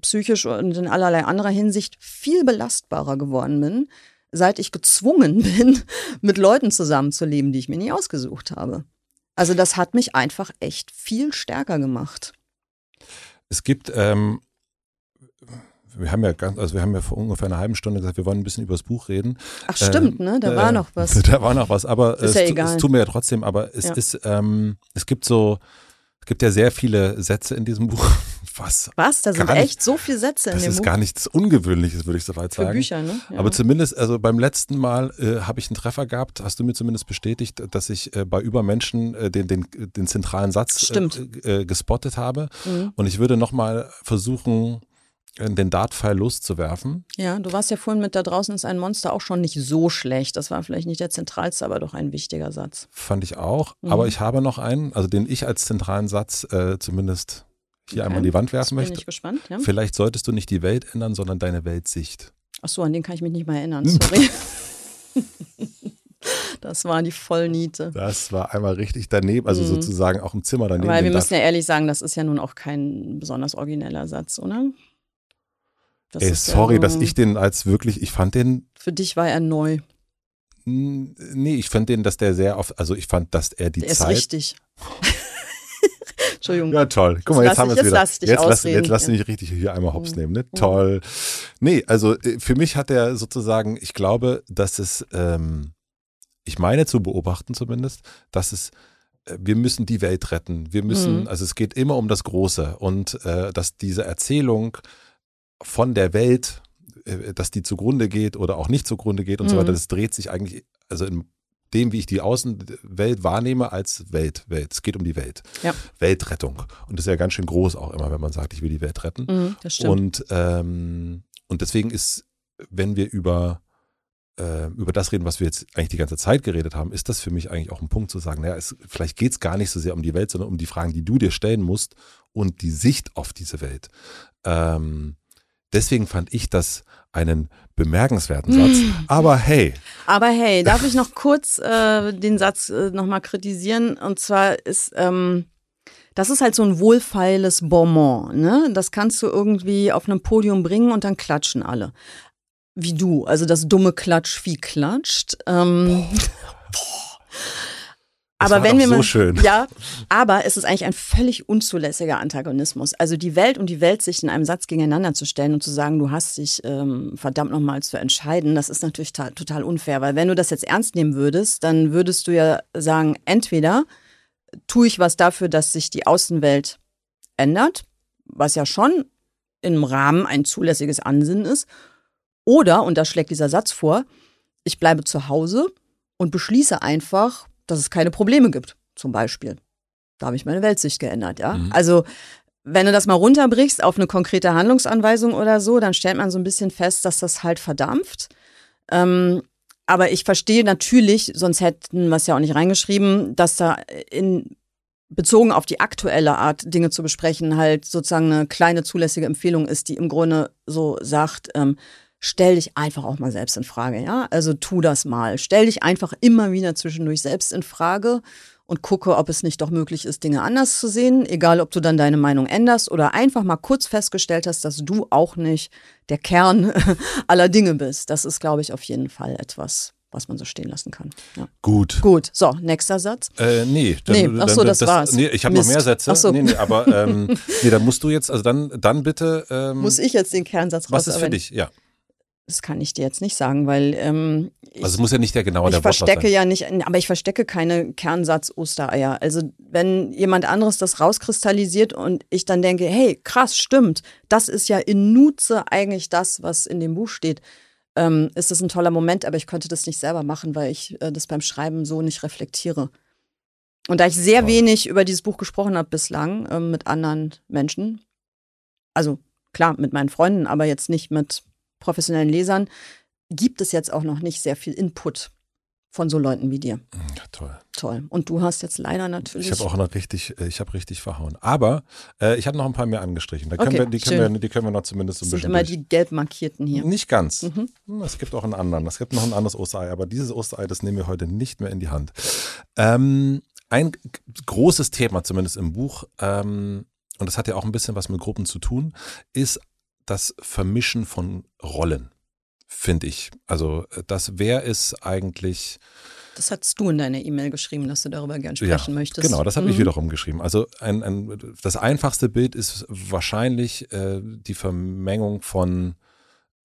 psychisch und in allerlei anderer Hinsicht viel belastbarer geworden bin, seit ich gezwungen bin, mit Leuten zusammenzuleben, die ich mir nie ausgesucht habe. Also das hat mich einfach echt viel stärker gemacht. Es gibt, ähm, wir haben ja ganz, also wir haben ja vor ungefähr einer halben Stunde gesagt, wir wollen ein bisschen über das Buch reden. Ach stimmt, ähm, ne? Da äh, war noch was. Da war noch was, aber es, ja es, tut mir ja trotzdem, aber es ja. ist, ähm, es gibt so gibt ja sehr viele Sätze in diesem Buch. Was? Was? Da sind nicht- echt so viele Sätze in Das dem ist Buch. gar nichts Ungewöhnliches, würde ich soweit Für sagen. Bücher, ne? Ja. Aber zumindest, also beim letzten Mal äh, habe ich einen Treffer gehabt, hast du mir zumindest bestätigt, dass ich äh, bei Übermenschen äh, den, den, den zentralen Satz äh, äh, gespottet habe. Mhm. Und ich würde nochmal versuchen, den Dartpfeil loszuwerfen. Ja, du warst ja vorhin mit da draußen ist ein Monster auch schon nicht so schlecht. Das war vielleicht nicht der zentralste, aber doch ein wichtiger Satz. Fand ich auch. Mhm. Aber ich habe noch einen, also den ich als zentralen Satz äh, zumindest hier Okay. einmal an die Wand werfen Bin möchte. ich gespannt, ja? Vielleicht solltest du nicht die Welt ändern, sondern deine Weltsicht. Ach so, an den kann ich mich nicht mehr erinnern, sorry. das war die Vollniete. Das war einmal richtig daneben, also Mhm. sozusagen auch im Zimmer daneben. Weil wir müssen ja ehrlich sagen, das ist ja nun auch kein besonders origineller Satz, oder? Das Ey, ist ja sorry, so- dass ich den als wirklich, ich fand den, Für dich war er neu. nee, ich fand den, dass der sehr oft, also ich fand, dass er die Der ist Zeit. richtig. Entschuldigung. Ja, toll. Guck mal, Jetzt jetzt haben wir es wieder. jetzt lass dich jetzt, lass, jetzt lass mich richtig hier einmal hops Mhm. nehmen. Ne? Mhm. Toll. Nee, also äh, für mich hat er sozusagen, ich glaube, dass es, ähm, ich meine zu beobachten zumindest, dass es, äh, wir müssen die Welt retten. Wir müssen, Mhm. also es geht immer um das Große und äh, dass diese Erzählung von der Welt, äh, dass die zugrunde geht oder auch nicht zugrunde geht und so Mhm. weiter, das dreht sich eigentlich, also in dem, wie ich die Außenwelt wahrnehme, als Welt. Welt. Es geht um die Welt. Ja. Weltrettung. Und das ist ja ganz schön groß auch immer, wenn man sagt, ich will die Welt retten. Mhm, das stimmt. Und, ähm, und deswegen ist, wenn wir über, äh, über das reden, was wir jetzt eigentlich die ganze Zeit geredet haben, ist das für mich eigentlich auch ein Punkt zu sagen, naja, es, vielleicht geht es gar nicht so sehr um die Welt, sondern um die Fragen, die du dir stellen musst und die Sicht auf diese Welt. Ähm, deswegen fand ich das einen bemerkenswerten Satz. Aber hey, Aber hey, darf ich noch kurz äh, den Satz äh, nochmal kritisieren? Und zwar ist, ähm, das ist halt so ein wohlfeiles Bonbon. Ne? Das kannst du irgendwie auf einem Podium bringen und dann klatschen alle. Wie du, also das dumme Klatschvieh klatscht. Ähm, Das aber wenn wir so mal, schön. ja, aber es ist eigentlich ein völlig unzulässiger Antagonismus. Also die Welt und die Weltsicht in einem Satz gegeneinander zu stellen und zu sagen, du hast dich ähm, verdammt nochmal zu entscheiden, das ist natürlich ta- total unfair. Weil wenn du das jetzt ernst nehmen würdest, dann würdest du ja sagen, entweder tue ich was dafür, dass sich die Außenwelt ändert, was ja schon im Rahmen ein zulässiges Ansinnen ist, oder, und das schlägt dieser Satz vor, ich bleibe zu Hause und beschließe einfach, dass es keine Probleme gibt, zum Beispiel. Da habe ich meine Weltsicht geändert, ja. Mhm. Also, wenn du das mal runterbrichst auf eine konkrete Handlungsanweisung oder so, dann stellt man so ein bisschen fest, dass das halt verdampft. Ähm, aber ich verstehe natürlich, sonst hätten wir es ja auch nicht reingeschrieben, dass da in bezogen auf die aktuelle Art, Dinge zu besprechen, halt sozusagen eine kleine zulässige Empfehlung ist, die im Grunde so sagt, ähm, stell dich einfach auch mal selbst in Frage, ja? Also tu das mal. Stell dich einfach immer wieder zwischendurch selbst in Frage und gucke, ob es nicht doch möglich ist, Dinge anders zu sehen, egal ob du dann deine Meinung änderst oder einfach mal kurz festgestellt hast, dass du auch nicht der Kern aller Dinge bist. Das ist, glaube ich, auf jeden Fall etwas, was man so stehen lassen kann. Ja. gut. Gut, so, nächster Satz. Äh, nee, Nee, ach so, das war's. Nee, ich habe noch mehr Sätze. Ach so. Nee, nee, aber ähm, nee, dann musst du jetzt, also dann, dann bitte. Ähm, Muss ich jetzt den Kernsatz was ist für dich? Ja. Das kann ich dir jetzt nicht sagen, weil ähm, ich, Also es muss ja nicht der genaue ich der Wortlaut verstecke sein. ja nicht, aber ich verstecke keine Kernsatz-Ostereier. Also wenn jemand anderes das rauskristallisiert und ich dann denke, hey, krass, stimmt, das ist ja in Nutze eigentlich das, was in dem Buch steht, ähm, ist das ein toller Moment, aber ich könnte das nicht selber machen, weil ich äh, das beim Schreiben so nicht reflektiere. Und da ich sehr Toll. wenig über dieses Buch gesprochen habe bislang ähm, mit anderen Menschen, also klar mit meinen Freunden, aber jetzt nicht mit professionellen Lesern, gibt es jetzt auch noch nicht sehr viel Input von so Leuten wie dir. Ja, toll. Toll. Und du hast jetzt leider natürlich. Ich habe auch noch richtig, äh, ich habe richtig verhauen. Aber äh, ich habe noch ein paar mehr angestrichen. Da können Okay, wir, die, können wir, die können wir noch zumindest so das ein sind bisschen immer durch. die gelb markierten hier. Nicht ganz. Mhm. Hm, Es gibt auch einen anderen. Es gibt noch ein anderes Osterei, aber dieses Osterei, das nehmen wir heute nicht mehr in die Hand. Ähm, ein großes Thema, zumindest im Buch, ähm, und das hat ja auch ein bisschen was mit Gruppen zu tun, ist das Vermischen von Rollen, finde ich. Also äh, das, wer ist eigentlich Das hattest du in deiner E-Mail geschrieben, dass du darüber gern sprechen möchtest. Genau, das habe ich Mhm. wiederum geschrieben. Also ein, ein, das einfachste Bild ist wahrscheinlich äh, die Vermengung von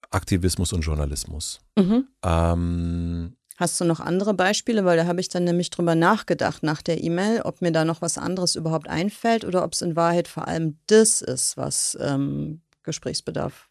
Aktivismus und Journalismus. Mhm. Ähm, Hast du noch andere Beispiele? Weil da habe ich dann nämlich drüber nachgedacht nach der E-Mail, ob mir da noch was anderes überhaupt einfällt oder ob es in Wahrheit vor allem das ist, was ähm, Gesprächsbedarf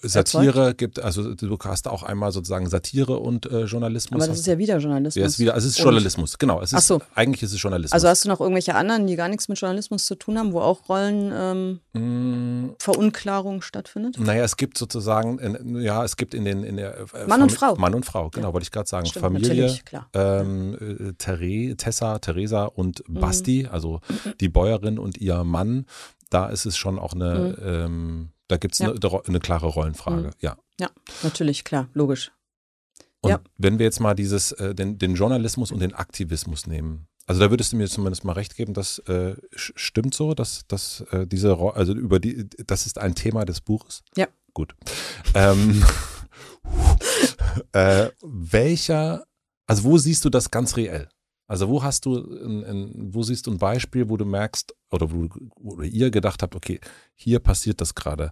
Satire erzeugt. gibt, also du hast auch einmal sozusagen Satire und äh, Journalismus. Aber das ist ja wieder Journalismus. Ja, ist wieder, also es ist Und- Journalismus, genau. Es ist, Ach so. Eigentlich ist es Journalismus. Also hast du noch irgendwelche anderen, die gar nichts mit Journalismus zu tun haben, wo auch Rollen ähm, Mm, Verunklarung stattfindet? Naja, es gibt sozusagen, in, ja, es gibt in den in der äh, Mann und Fami- Frau. Mann und Frau, genau, wollte ich gerade sagen. Stimmt, Familie, ähm, äh, Therese, Tessa, Theresa und Mhm. Basti, also die Bäuerin und ihr Mann, da ist es schon auch eine, ähm, da gibt es Mhm. Ja. eine, eine klare Rollenfrage, Mhm. ja. Ja, natürlich, klar, logisch. Und Ja. wenn wir jetzt mal dieses, äh, den, den Journalismus und den Aktivismus nehmen, also da würdest du mir zumindest mal recht geben, das äh, stimmt so, dass, dass äh, diese, also über die, das ist ein Thema des Buches. Ja. Gut. Ähm, äh, welcher, also wo siehst du das ganz reell? Also wo hast du, ein, ein, wo siehst du ein Beispiel, wo du merkst oder wo, wo ihr gedacht habt, okay, hier passiert das gerade.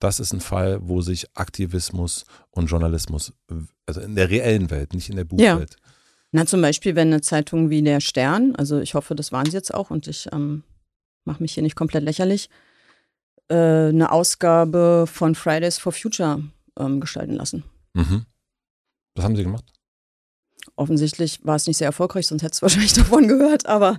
Das ist ein Fall, wo sich Aktivismus und Journalismus, also in der reellen Welt, nicht in der Buchwelt. Na, zum Beispiel, wenn eine Zeitung wie der Stern, also ich hoffe, das waren sie jetzt auch und ich ähm, mache mich hier nicht komplett lächerlich, äh, eine Ausgabe von Fridays for Future ähm, gestalten lassen. Mhm. Was haben sie gemacht? Offensichtlich war es nicht sehr erfolgreich, sonst hättest du wahrscheinlich davon gehört. Aber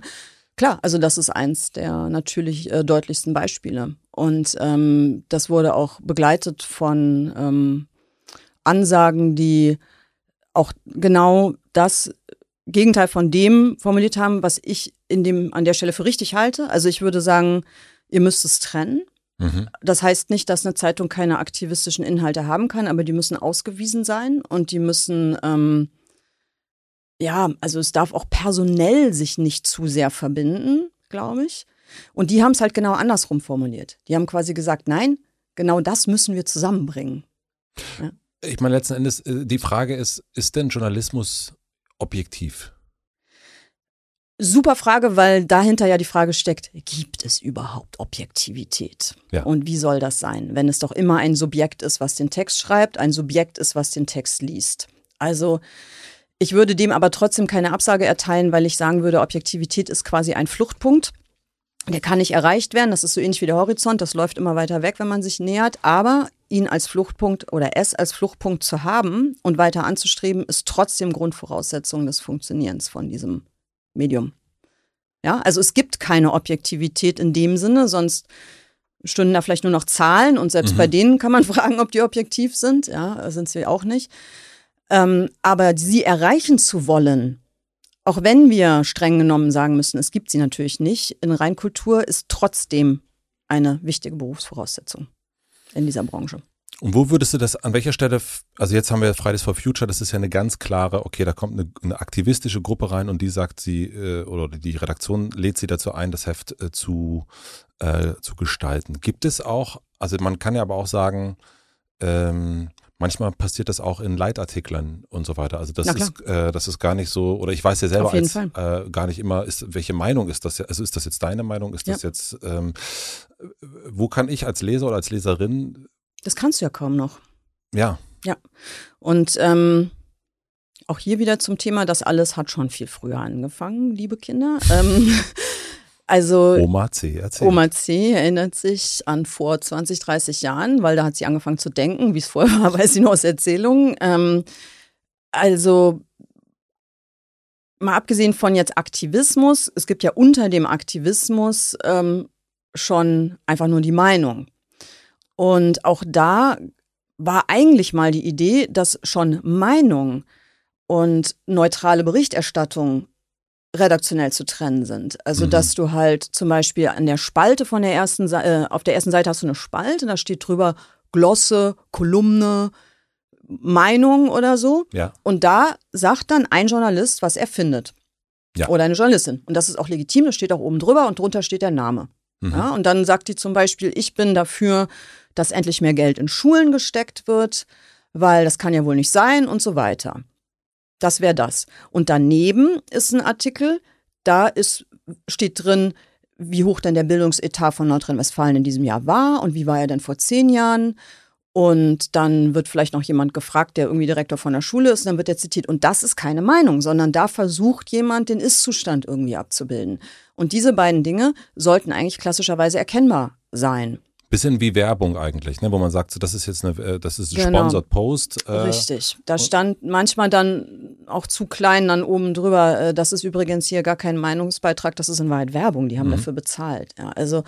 klar, also das ist eins der natürlich äh, deutlichsten Beispiele. Und ähm, das wurde auch begleitet von ähm, Ansagen, die auch genau das Gegenteil von dem formuliert haben, was ich in dem, an der Stelle für richtig halte. Also ich würde sagen, ihr müsst es trennen. Mhm. Das heißt nicht, dass eine Zeitung keine aktivistischen Inhalte haben kann, aber die müssen ausgewiesen sein und die müssen, ähm, ja, also es darf auch personell sich nicht zu sehr verbinden, glaube ich. Und die haben es halt genau andersrum formuliert. Die haben quasi gesagt, nein, genau das müssen wir zusammenbringen. Ich meine, letzten Endes, äh, die Frage ist, ist denn Journalismus objektiv? Super Frage, weil dahinter ja die Frage steckt, gibt es überhaupt Objektivität? Ja. Und wie soll das sein, wenn es doch immer ein Subjekt ist, was den Text schreibt, ein Subjekt ist, was den Text liest? Also ich würde dem aber trotzdem keine Absage erteilen, weil ich sagen würde, Objektivität ist quasi ein Fluchtpunkt. Der kann nicht erreicht werden, das ist so ähnlich wie der Horizont, das läuft immer weiter weg, wenn man sich nähert, aber ihn als Fluchtpunkt oder es als Fluchtpunkt zu haben und weiter anzustreben, ist trotzdem Grundvoraussetzung des Funktionierens von diesem Medium. Ja, also es gibt keine Objektivität in dem Sinne, sonst stünden da vielleicht nur noch Zahlen und selbst Mhm. bei denen kann man fragen, ob die objektiv sind. Ja, sind sie auch nicht. Ähm, aber sie erreichen zu wollen, auch wenn wir streng genommen sagen müssen, es gibt sie natürlich nicht, in Reinkultur ist trotzdem eine wichtige Berufsvoraussetzung in dieser Branche. Und wo würdest du das, an welcher Stelle, also jetzt haben wir Fridays for Future, das ist ja eine ganz klare, okay, da kommt eine, eine aktivistische Gruppe rein und die sagt sie, äh, oder die Redaktion lädt sie dazu ein, das Heft äh, zu, äh, zu gestalten. Gibt es auch, also man kann ja aber auch sagen, ähm, manchmal passiert das auch in Leitartikeln und so weiter. Also das ist, äh, das ist gar nicht so, oder ich weiß ja selber als äh, gar nicht immer, ist, welche Meinung ist das? ja- Also ist das jetzt deine Meinung? Ist das jetzt, ähm, wo kann ich als Leser oder als Leserin, Das kannst du ja kaum noch. ja, Und ähm, auch hier wieder zum Thema, das alles hat schon viel früher angefangen, liebe Kinder. Ähm, also Oma C, erzähl. Oma C erinnert sich an vor 20, 30 Jahren, weil da hat sie angefangen zu denken, wie es vorher war, weiß sie nur aus Erzählungen. Ähm, also mal abgesehen von jetzt Aktivismus, es gibt ja unter dem Aktivismus ähm, schon einfach nur die Meinung. Und auch da war eigentlich mal die Idee, dass schon Meinung und neutrale Berichterstattung redaktionell zu trennen sind. Also, Mhm. dass du halt zum Beispiel an der Spalte von der ersten Seite, äh, auf der ersten Seite hast du eine Spalte, da steht drüber Glosse, Kolumne, Meinung oder so. Ja. Und da sagt dann ein Journalist, was er findet. Ja. Oder eine Journalistin. Und das ist auch legitim, das steht auch oben drüber und drunter steht der Name. Mhm. Ja, und dann sagt die zum Beispiel, ich bin dafür, dass endlich mehr Geld in Schulen gesteckt wird, weil das kann ja wohl nicht sein und so weiter. Das wäre das. Und daneben ist ein Artikel, da ist, steht drin, wie hoch denn der Bildungsetat von Nordrhein-Westfalen in diesem Jahr war und wie war er denn vor zehn Jahren. Und dann wird vielleicht noch jemand gefragt, der irgendwie Direktor von der Schule ist, und dann wird er zitiert. Und das ist keine Meinung, sondern da versucht jemand, den Ist-Zustand irgendwie abzubilden. Und diese beiden Dinge sollten eigentlich klassischerweise erkennbar sein. Bisschen wie Werbung eigentlich, ne? wo man sagt, so, das ist jetzt eine, äh, das ist ein genau. Sponsored Post. Äh, Richtig. Da stand manchmal dann auch zu klein dann oben drüber, äh, das ist übrigens hier gar kein Meinungsbeitrag, das ist in Wahrheit Werbung, die haben mhm. dafür bezahlt. Ja, also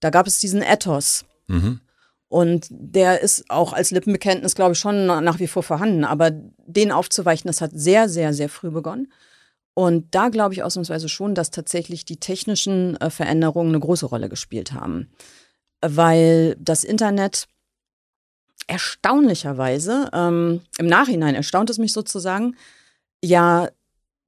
da gab es diesen Ethos. Mhm. Und der ist auch als Lippenbekenntnis, glaube ich, schon nach wie vor vorhanden. Aber den aufzuweichen, das hat sehr, sehr, sehr früh begonnen. Und da glaube ich ausnahmsweise schon, dass tatsächlich die technischen äh, Veränderungen eine große Rolle gespielt haben. Weil das Internet erstaunlicherweise, ähm, im Nachhinein erstaunt es mich sozusagen, ja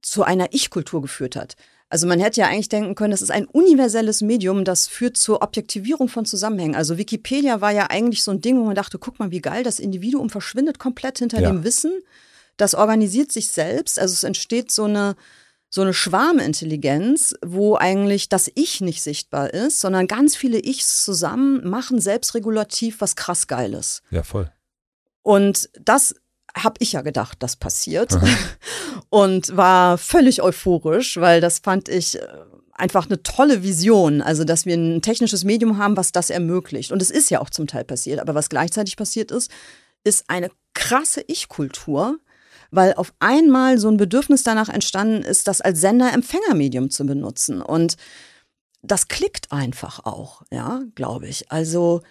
zu einer Ich-Kultur geführt hat. Also man hätte ja eigentlich denken können, das ist ein universelles Medium, das führt zur Objektivierung von Zusammenhängen. Also Wikipedia war ja eigentlich so ein Ding, wo man dachte, guck mal, wie geil, das Individuum verschwindet komplett hinter ja. dem Wissen. Das organisiert sich selbst. Also es entsteht so eine, so eine Schwarmintelligenz, wo eigentlich das Ich nicht sichtbar ist, sondern ganz viele Ichs zusammen machen selbstregulativ was krass Geiles. Ja, voll. Und das habe ich ja gedacht, das passiert. und war völlig euphorisch, weil das fand ich äh, einfach eine tolle Vision. Also, dass wir ein technisches Medium haben, was das ermöglicht. Und es ist ja auch zum Teil passiert. Aber was gleichzeitig passiert ist, ist eine krasse Ich-Kultur, weil auf einmal so ein Bedürfnis danach entstanden ist, das als Sender-Empfängermedium zu benutzen. Und das klickt einfach auch, ja, glaube ich. Also,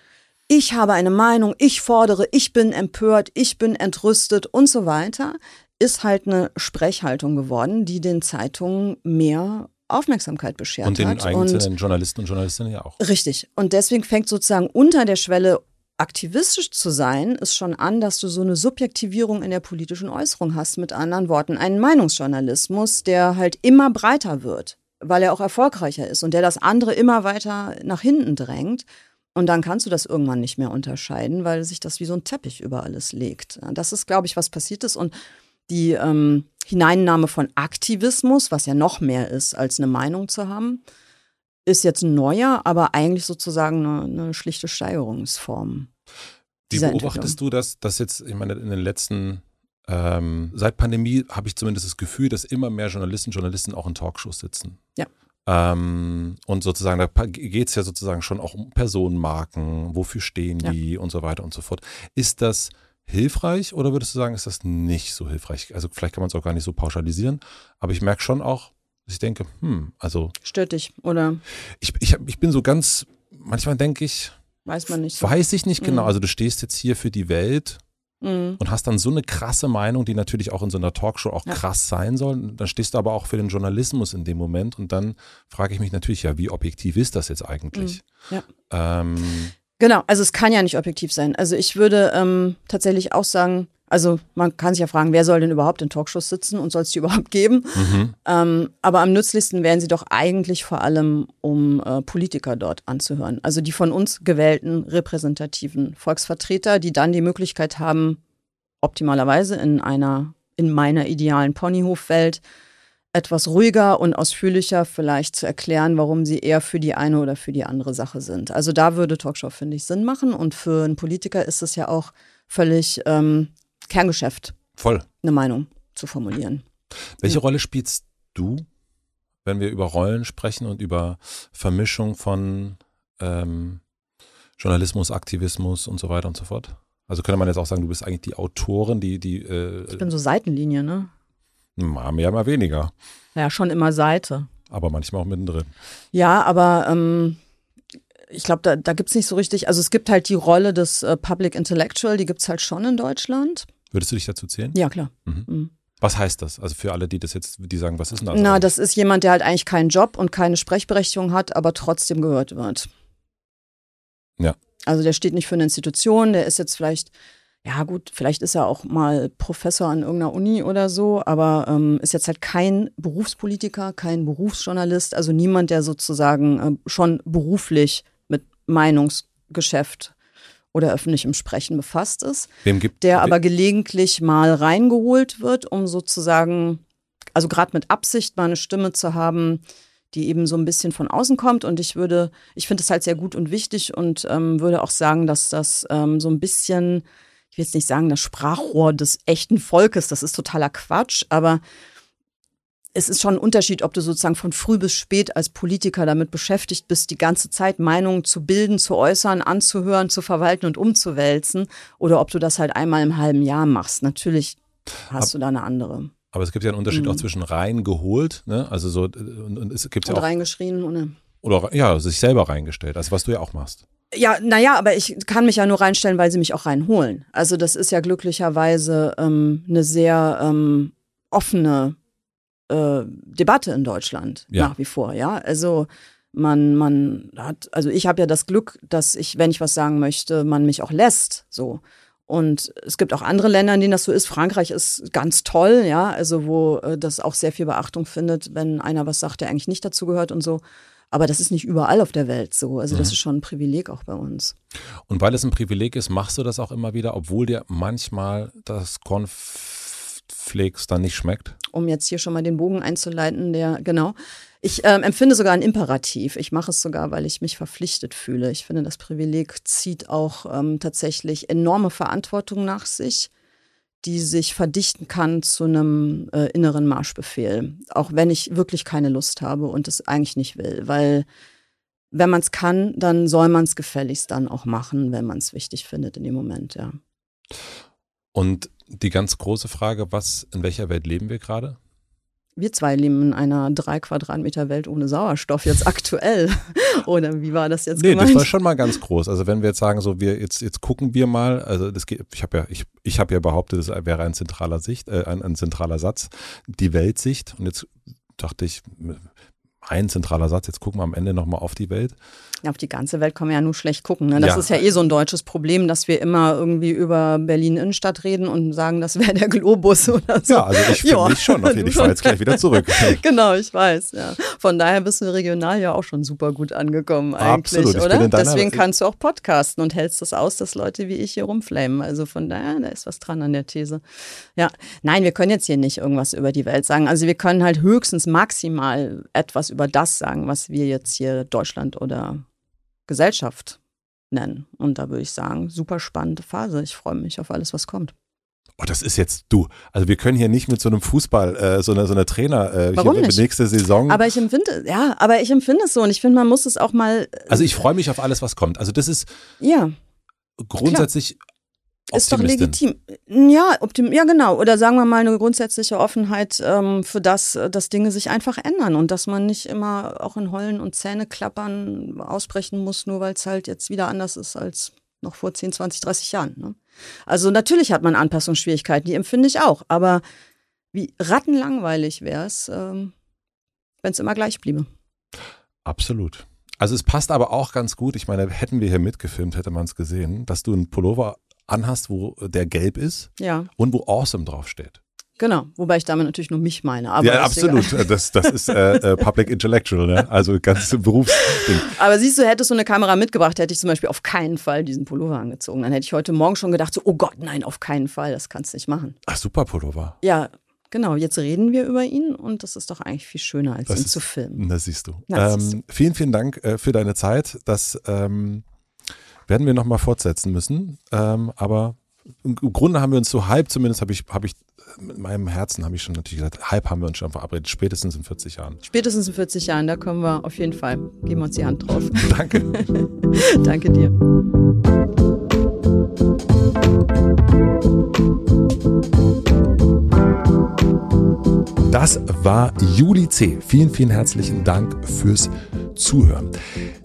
ich habe eine Meinung, ich fordere, ich bin empört, ich bin entrüstet und so weiter, ist halt eine Sprechhaltung geworden, die den Zeitungen mehr Aufmerksamkeit beschert und den hat. einzelnen und Journalisten und Journalistinnen ja auch. Richtig. Und deswegen fängt sozusagen unter der Schwelle aktivistisch zu sein, ist schon an, dass du so eine Subjektivierung in der politischen Äußerung hast. Mit anderen Worten, einen Meinungsjournalismus, der halt immer breiter wird, weil er auch erfolgreicher ist und der das andere immer weiter nach hinten drängt. Und dann kannst du das irgendwann nicht mehr unterscheiden, weil sich das wie so ein Teppich über alles legt. Das ist, glaube ich, was passiert ist. Und die ähm, Hineinnahme von Aktivismus, was ja noch mehr ist, als eine Meinung zu haben, ist jetzt ein neuer, aber eigentlich sozusagen eine, eine schlichte Steigerungsform. Wie beobachtest du das, dass jetzt, ich meine, in den letzten, ähm, seit Pandemie habe ich zumindest das Gefühl, dass immer mehr Journalisten, Journalisten auch in Talkshows sitzen. Ja. Ähm, und sozusagen, da geht es ja sozusagen schon auch um Personenmarken, wofür stehen die ja. und so weiter und so fort. Ist das hilfreich oder würdest du sagen, ist das nicht so hilfreich? Also vielleicht kann man es auch gar nicht so pauschalisieren, aber ich merke schon auch, ich denke, hm, also. Stört dich, oder? Ich, ich, ich bin so ganz, manchmal denke ich. Weiß man nicht. So. Weiß ich nicht genau. Mhm. Also du stehst jetzt hier für die Welt mhm. und hast dann so eine krasse Meinung, die natürlich auch in so einer Talkshow auch ja. krass sein soll. Dann stehst du aber auch für den Journalismus in dem Moment und dann frage ich mich natürlich, ja, wie objektiv ist das jetzt eigentlich? Mhm. Ja. Ähm, genau, also es kann ja nicht objektiv sein. Also ich würde ähm, tatsächlich auch sagen, also man kann sich ja fragen, wer soll denn überhaupt in Talkshows sitzen und soll es die überhaupt geben? Mhm. Ähm, aber am nützlichsten wären sie doch eigentlich vor allem, um äh, Politiker dort anzuhören. Also die von uns gewählten repräsentativen Volksvertreter, die dann die Möglichkeit haben, optimalerweise in einer, in meiner idealen Ponyhofwelt etwas ruhiger und ausführlicher vielleicht zu erklären, warum sie eher für die eine oder für die andere Sache sind. Also da würde Talkshow, finde ich, Sinn machen. Und für einen Politiker ist es ja auch völlig ähm, Kerngeschäft. Voll. Eine Meinung zu formulieren. Welche ja. Rolle spielst du, wenn wir über Rollen sprechen und über Vermischung von ähm, Journalismus, Aktivismus und so weiter und so fort? Also könnte man jetzt auch sagen, du bist eigentlich die Autorin, die, die äh, Ich bin so Seitenlinie, ne? Mal mehr, mal weniger. Ja, schon immer Seite. Aber manchmal auch mittendrin. Ja, aber ähm, ich glaube, da, da gibt es nicht so richtig, also es gibt halt die Rolle des äh, Public Intellectual, die gibt es halt schon in Deutschland. Würdest du dich dazu zählen? Ja, klar. Mhm. Mhm. Was heißt das? Also für alle, die das jetzt, die sagen, was ist denn das? Na, das ist jemand, der halt eigentlich keinen Job und keine Sprechberechtigung hat, aber trotzdem gehört wird. Ja. Also der steht nicht für eine Institution, der ist jetzt vielleicht, ja gut, vielleicht ist er auch mal Professor an irgendeiner Uni oder so, aber ähm, ist jetzt halt kein Berufspolitiker, kein Berufsjournalist, also niemand, der sozusagen äh, schon beruflich mit Meinungsgeschäft oder öffentlichem Sprechen befasst ist, gibt, der aber gelegentlich mal reingeholt wird, um sozusagen, also gerade mit Absicht mal eine Stimme zu haben, die eben so ein bisschen von außen kommt. Und ich würde, ich finde es halt sehr gut und wichtig und ähm, würde auch sagen, dass das ähm, so ein bisschen, ich will jetzt nicht sagen, das Sprachrohr des echten Volkes, das ist totaler Quatsch, aber es ist schon ein Unterschied, ob du sozusagen von früh bis spät als Politiker damit beschäftigt bist, die ganze Zeit Meinungen zu bilden, zu äußern, anzuhören, zu verwalten und umzuwälzen, oder ob du das halt einmal im halben Jahr machst. Natürlich hast Ab, du da eine andere. Aber es gibt ja einen Unterschied mhm. auch zwischen reingeholt, ne? Also so und, und es gibt ja auch reingeschrien ohne. Oder ja, sich selber reingestellt, also was du ja auch machst. Ja, naja, aber ich kann mich ja nur reinstellen, weil sie mich auch reinholen. Also das ist ja glücklicherweise ähm, eine sehr ähm, offene äh, Debatte in Deutschland ja. nach wie vor, ja. Also man, man hat, also ich habe ja das Glück, dass ich, wenn ich was sagen möchte, man mich auch lässt. So. Und es gibt auch andere Länder, in denen das so ist. Frankreich ist ganz toll, ja, also wo äh, das auch sehr viel Beachtung findet, wenn einer was sagt, der eigentlich nicht dazu gehört und so. Aber das ist nicht überall auf der Welt so. Also das mhm. ist schon ein Privileg auch bei uns. Und weil es ein Privileg ist, machst du das auch immer wieder, obwohl dir manchmal das Konf Flakes dann nicht schmeckt? Um jetzt hier schon mal den Bogen einzuleiten, der, genau. Ich ähm, empfinde sogar ein Imperativ. Ich mache es sogar, weil ich mich verpflichtet fühle. Ich finde, das Privileg zieht auch ähm, tatsächlich enorme Verantwortung nach sich, die sich verdichten kann zu einem äh, inneren Marschbefehl. Auch wenn ich wirklich keine Lust habe und es eigentlich nicht will. Weil wenn man es kann, dann soll man es gefälligst dann auch machen, wenn man es wichtig findet in dem Moment, ja. Und die ganz große Frage, was, in welcher Welt leben wir gerade? Wir zwei leben in einer drei Quadratmeter Welt ohne Sauerstoff jetzt aktuell. Oder wie war das jetzt nee, gemeint? das war schon mal ganz groß. Also wenn wir jetzt sagen, so wir jetzt jetzt gucken wir mal, also das geht, ich habe ja ich, ich habe ja behauptet, das wäre ein zentraler Sicht, äh, ein, ein zentraler Satz, die Weltsicht. Und jetzt dachte ich, ein zentraler Satz, jetzt gucken wir am Ende nochmal auf die Welt. Ja, auf die ganze Welt kann man ja nur schlecht gucken. Ne? Das ja. ist ja eh so ein deutsches Problem, dass wir immer irgendwie über Berlin Innenstadt reden und sagen, das wäre der Globus oder so. Ja, also ich finde mich schon. Auf jeden Fall jetzt gleich wieder zurück. genau, ich weiß. Ja. Von daher bist du regional ja auch schon super gut angekommen eigentlich, Absolut. oder? Deswegen kannst du auch podcasten und hältst das aus, dass Leute wie ich hier rumflamen. Also von daher, da ist was dran an der These. Ja, nein, wir können jetzt hier nicht irgendwas über die Welt sagen. Also wir können halt höchstens maximal etwas über das sagen, was wir jetzt hier Deutschland oder Gesellschaft nennen. Und da würde ich sagen, super spannende Phase. Ich freue mich auf alles, was kommt. Oh, das ist jetzt du. Also wir können hier nicht mit so einem Fußball, äh, so einer so eine Trainer äh, Warum nicht? nächste Saison. Aber ich empfinde, ja, aber ich empfinde es so und ich finde, man muss es auch mal. Äh, also ich freue mich auf alles, was kommt. Also das ist ja grundsätzlich Klar. Ist doch legitim. Ja, optim ja, genau. Oder sagen wir mal eine grundsätzliche Offenheit ähm, für das, dass Dinge sich einfach ändern und dass man nicht immer auch in Heulen und Zähneklappern ausbrechen muss, nur weil es halt jetzt wieder anders ist als noch vor 10, 20, 30 Jahren. Ne? Also natürlich hat man Anpassungsschwierigkeiten, die empfinde ich auch. Aber wie rattenlangweilig wäre es, ähm, wenn es immer gleich bliebe. Absolut. Also es passt aber auch ganz gut, ich meine, hätten wir hier mitgefilmt, hätte man es gesehen, dass du einen Pullover anhast, wo der gelb ist ja. und wo Awesome draufsteht. Genau, wobei ich damit natürlich nur mich meine. Ja, absolut. Das, das ist äh, äh, Public Intellectual, ne? also ganz Berufsding. Aber siehst du, hättest du eine Kamera mitgebracht, hätte ich zum Beispiel auf keinen Fall diesen Pullover angezogen. Dann hätte ich heute Morgen schon gedacht, so, oh Gott, nein, auf keinen Fall, das kannst du nicht machen. Ach, super Pullover. Ja, genau. Jetzt reden wir über ihn und das ist doch eigentlich viel schöner, als das ihn ist, zu filmen. Das siehst du. Na, ähm, siehst du. Vielen, vielen Dank äh, für deine Zeit. Das ähm, werden wir nochmal fortsetzen müssen. Ähm, aber im Grunde haben wir uns so halb, zumindest habe ich, habe ich mit meinem Herzen habe ich schon natürlich gesagt, halb haben wir uns schon verabredet, spätestens in 40 Jahren. Spätestens in 40 Jahren, da kommen wir auf jeden Fall, geben wir uns die Hand drauf. Danke. Danke dir. Das war Juli C. Vielen, vielen herzlichen Dank fürs Zuhören.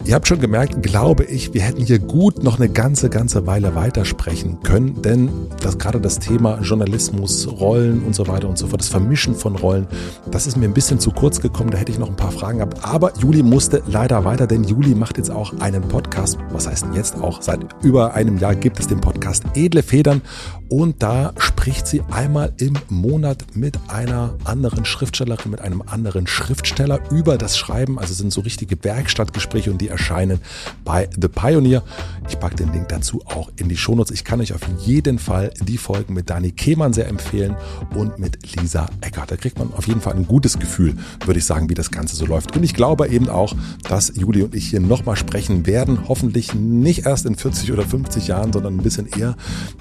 Ihr habt schon gemerkt, glaube ich, wir hätten hier gut noch eine ganze, ganze Weile weitersprechen können, denn das gerade das Thema Journalismus, Rollen und so weiter und so fort, das Vermischen von Rollen, das ist mir ein bisschen zu kurz gekommen, da hätte ich noch ein paar Fragen gehabt. Aber Juli musste leider weiter, denn Juli macht jetzt auch einen Podcast. Was heißt denn jetzt auch? Seit über einem Jahr gibt es den Podcast Edle Federn und da spricht sie einmal im Monat mit einer anderen Schriftstellerin, mit einem anderen Schriftsteller über das Schreiben. Also sind so richtige Werkstattgespräche und die erscheinen bei The Pioneer. Ich packe den Link dazu auch in die Shownotes. Ich kann euch auf jeden Fall die Folgen mit Dani Kehmann sehr empfehlen und mit Lisa Eckert. Da kriegt man auf jeden Fall ein gutes Gefühl, würde ich sagen, wie das Ganze so läuft. Und ich glaube eben auch, dass Juli und ich hier nochmal sprechen werden. Hoffentlich nicht erst in 40 oder 50 Jahren, sondern ein bisschen eher.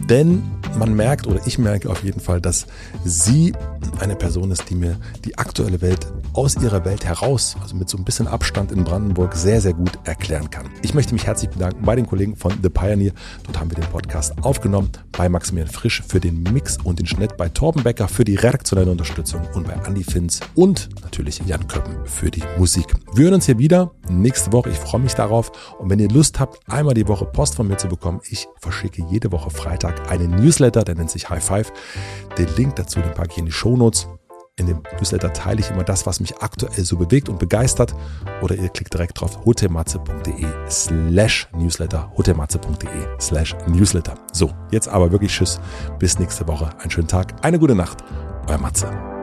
Denn man merkt oder ich merke auf jeden Fall, dass sie eine Person ist, die mir die aktuelle Welt aus ihrer Welt heraus, also mit so ein bisschen Abstand in Brandenburg, sehr, sehr gut erklären kann. Ich möchte mich herzlich bedanken bei den Kollegen von The Pioneer. Dort haben wir den Podcast aufgenommen. Bei Maximilian Frisch für den Mix und den Schnitt, bei Torben Becker für die redaktionelle Unterstützung und bei Andy Finz und natürlich Jan Köppen für die Musik. Wir hören uns hier wieder nächste Woche. Ich freue mich darauf. Und wenn ihr Lust habt, einmal die Woche Post von mir zu bekommen, ich verschicke jede Woche Freitag einen Newsletter, der nennt sich High Five. Den Link dazu, den packe ich in die Shownotes. In dem Newsletter teile ich immer das, was mich aktuell so bewegt und begeistert. Oder ihr klickt direkt drauf hotematze.de slash newsletter, hotematze.de slash newsletter. So, jetzt aber wirklich Tschüss. Bis nächste Woche. Einen schönen Tag, eine gute Nacht. Euer Matze.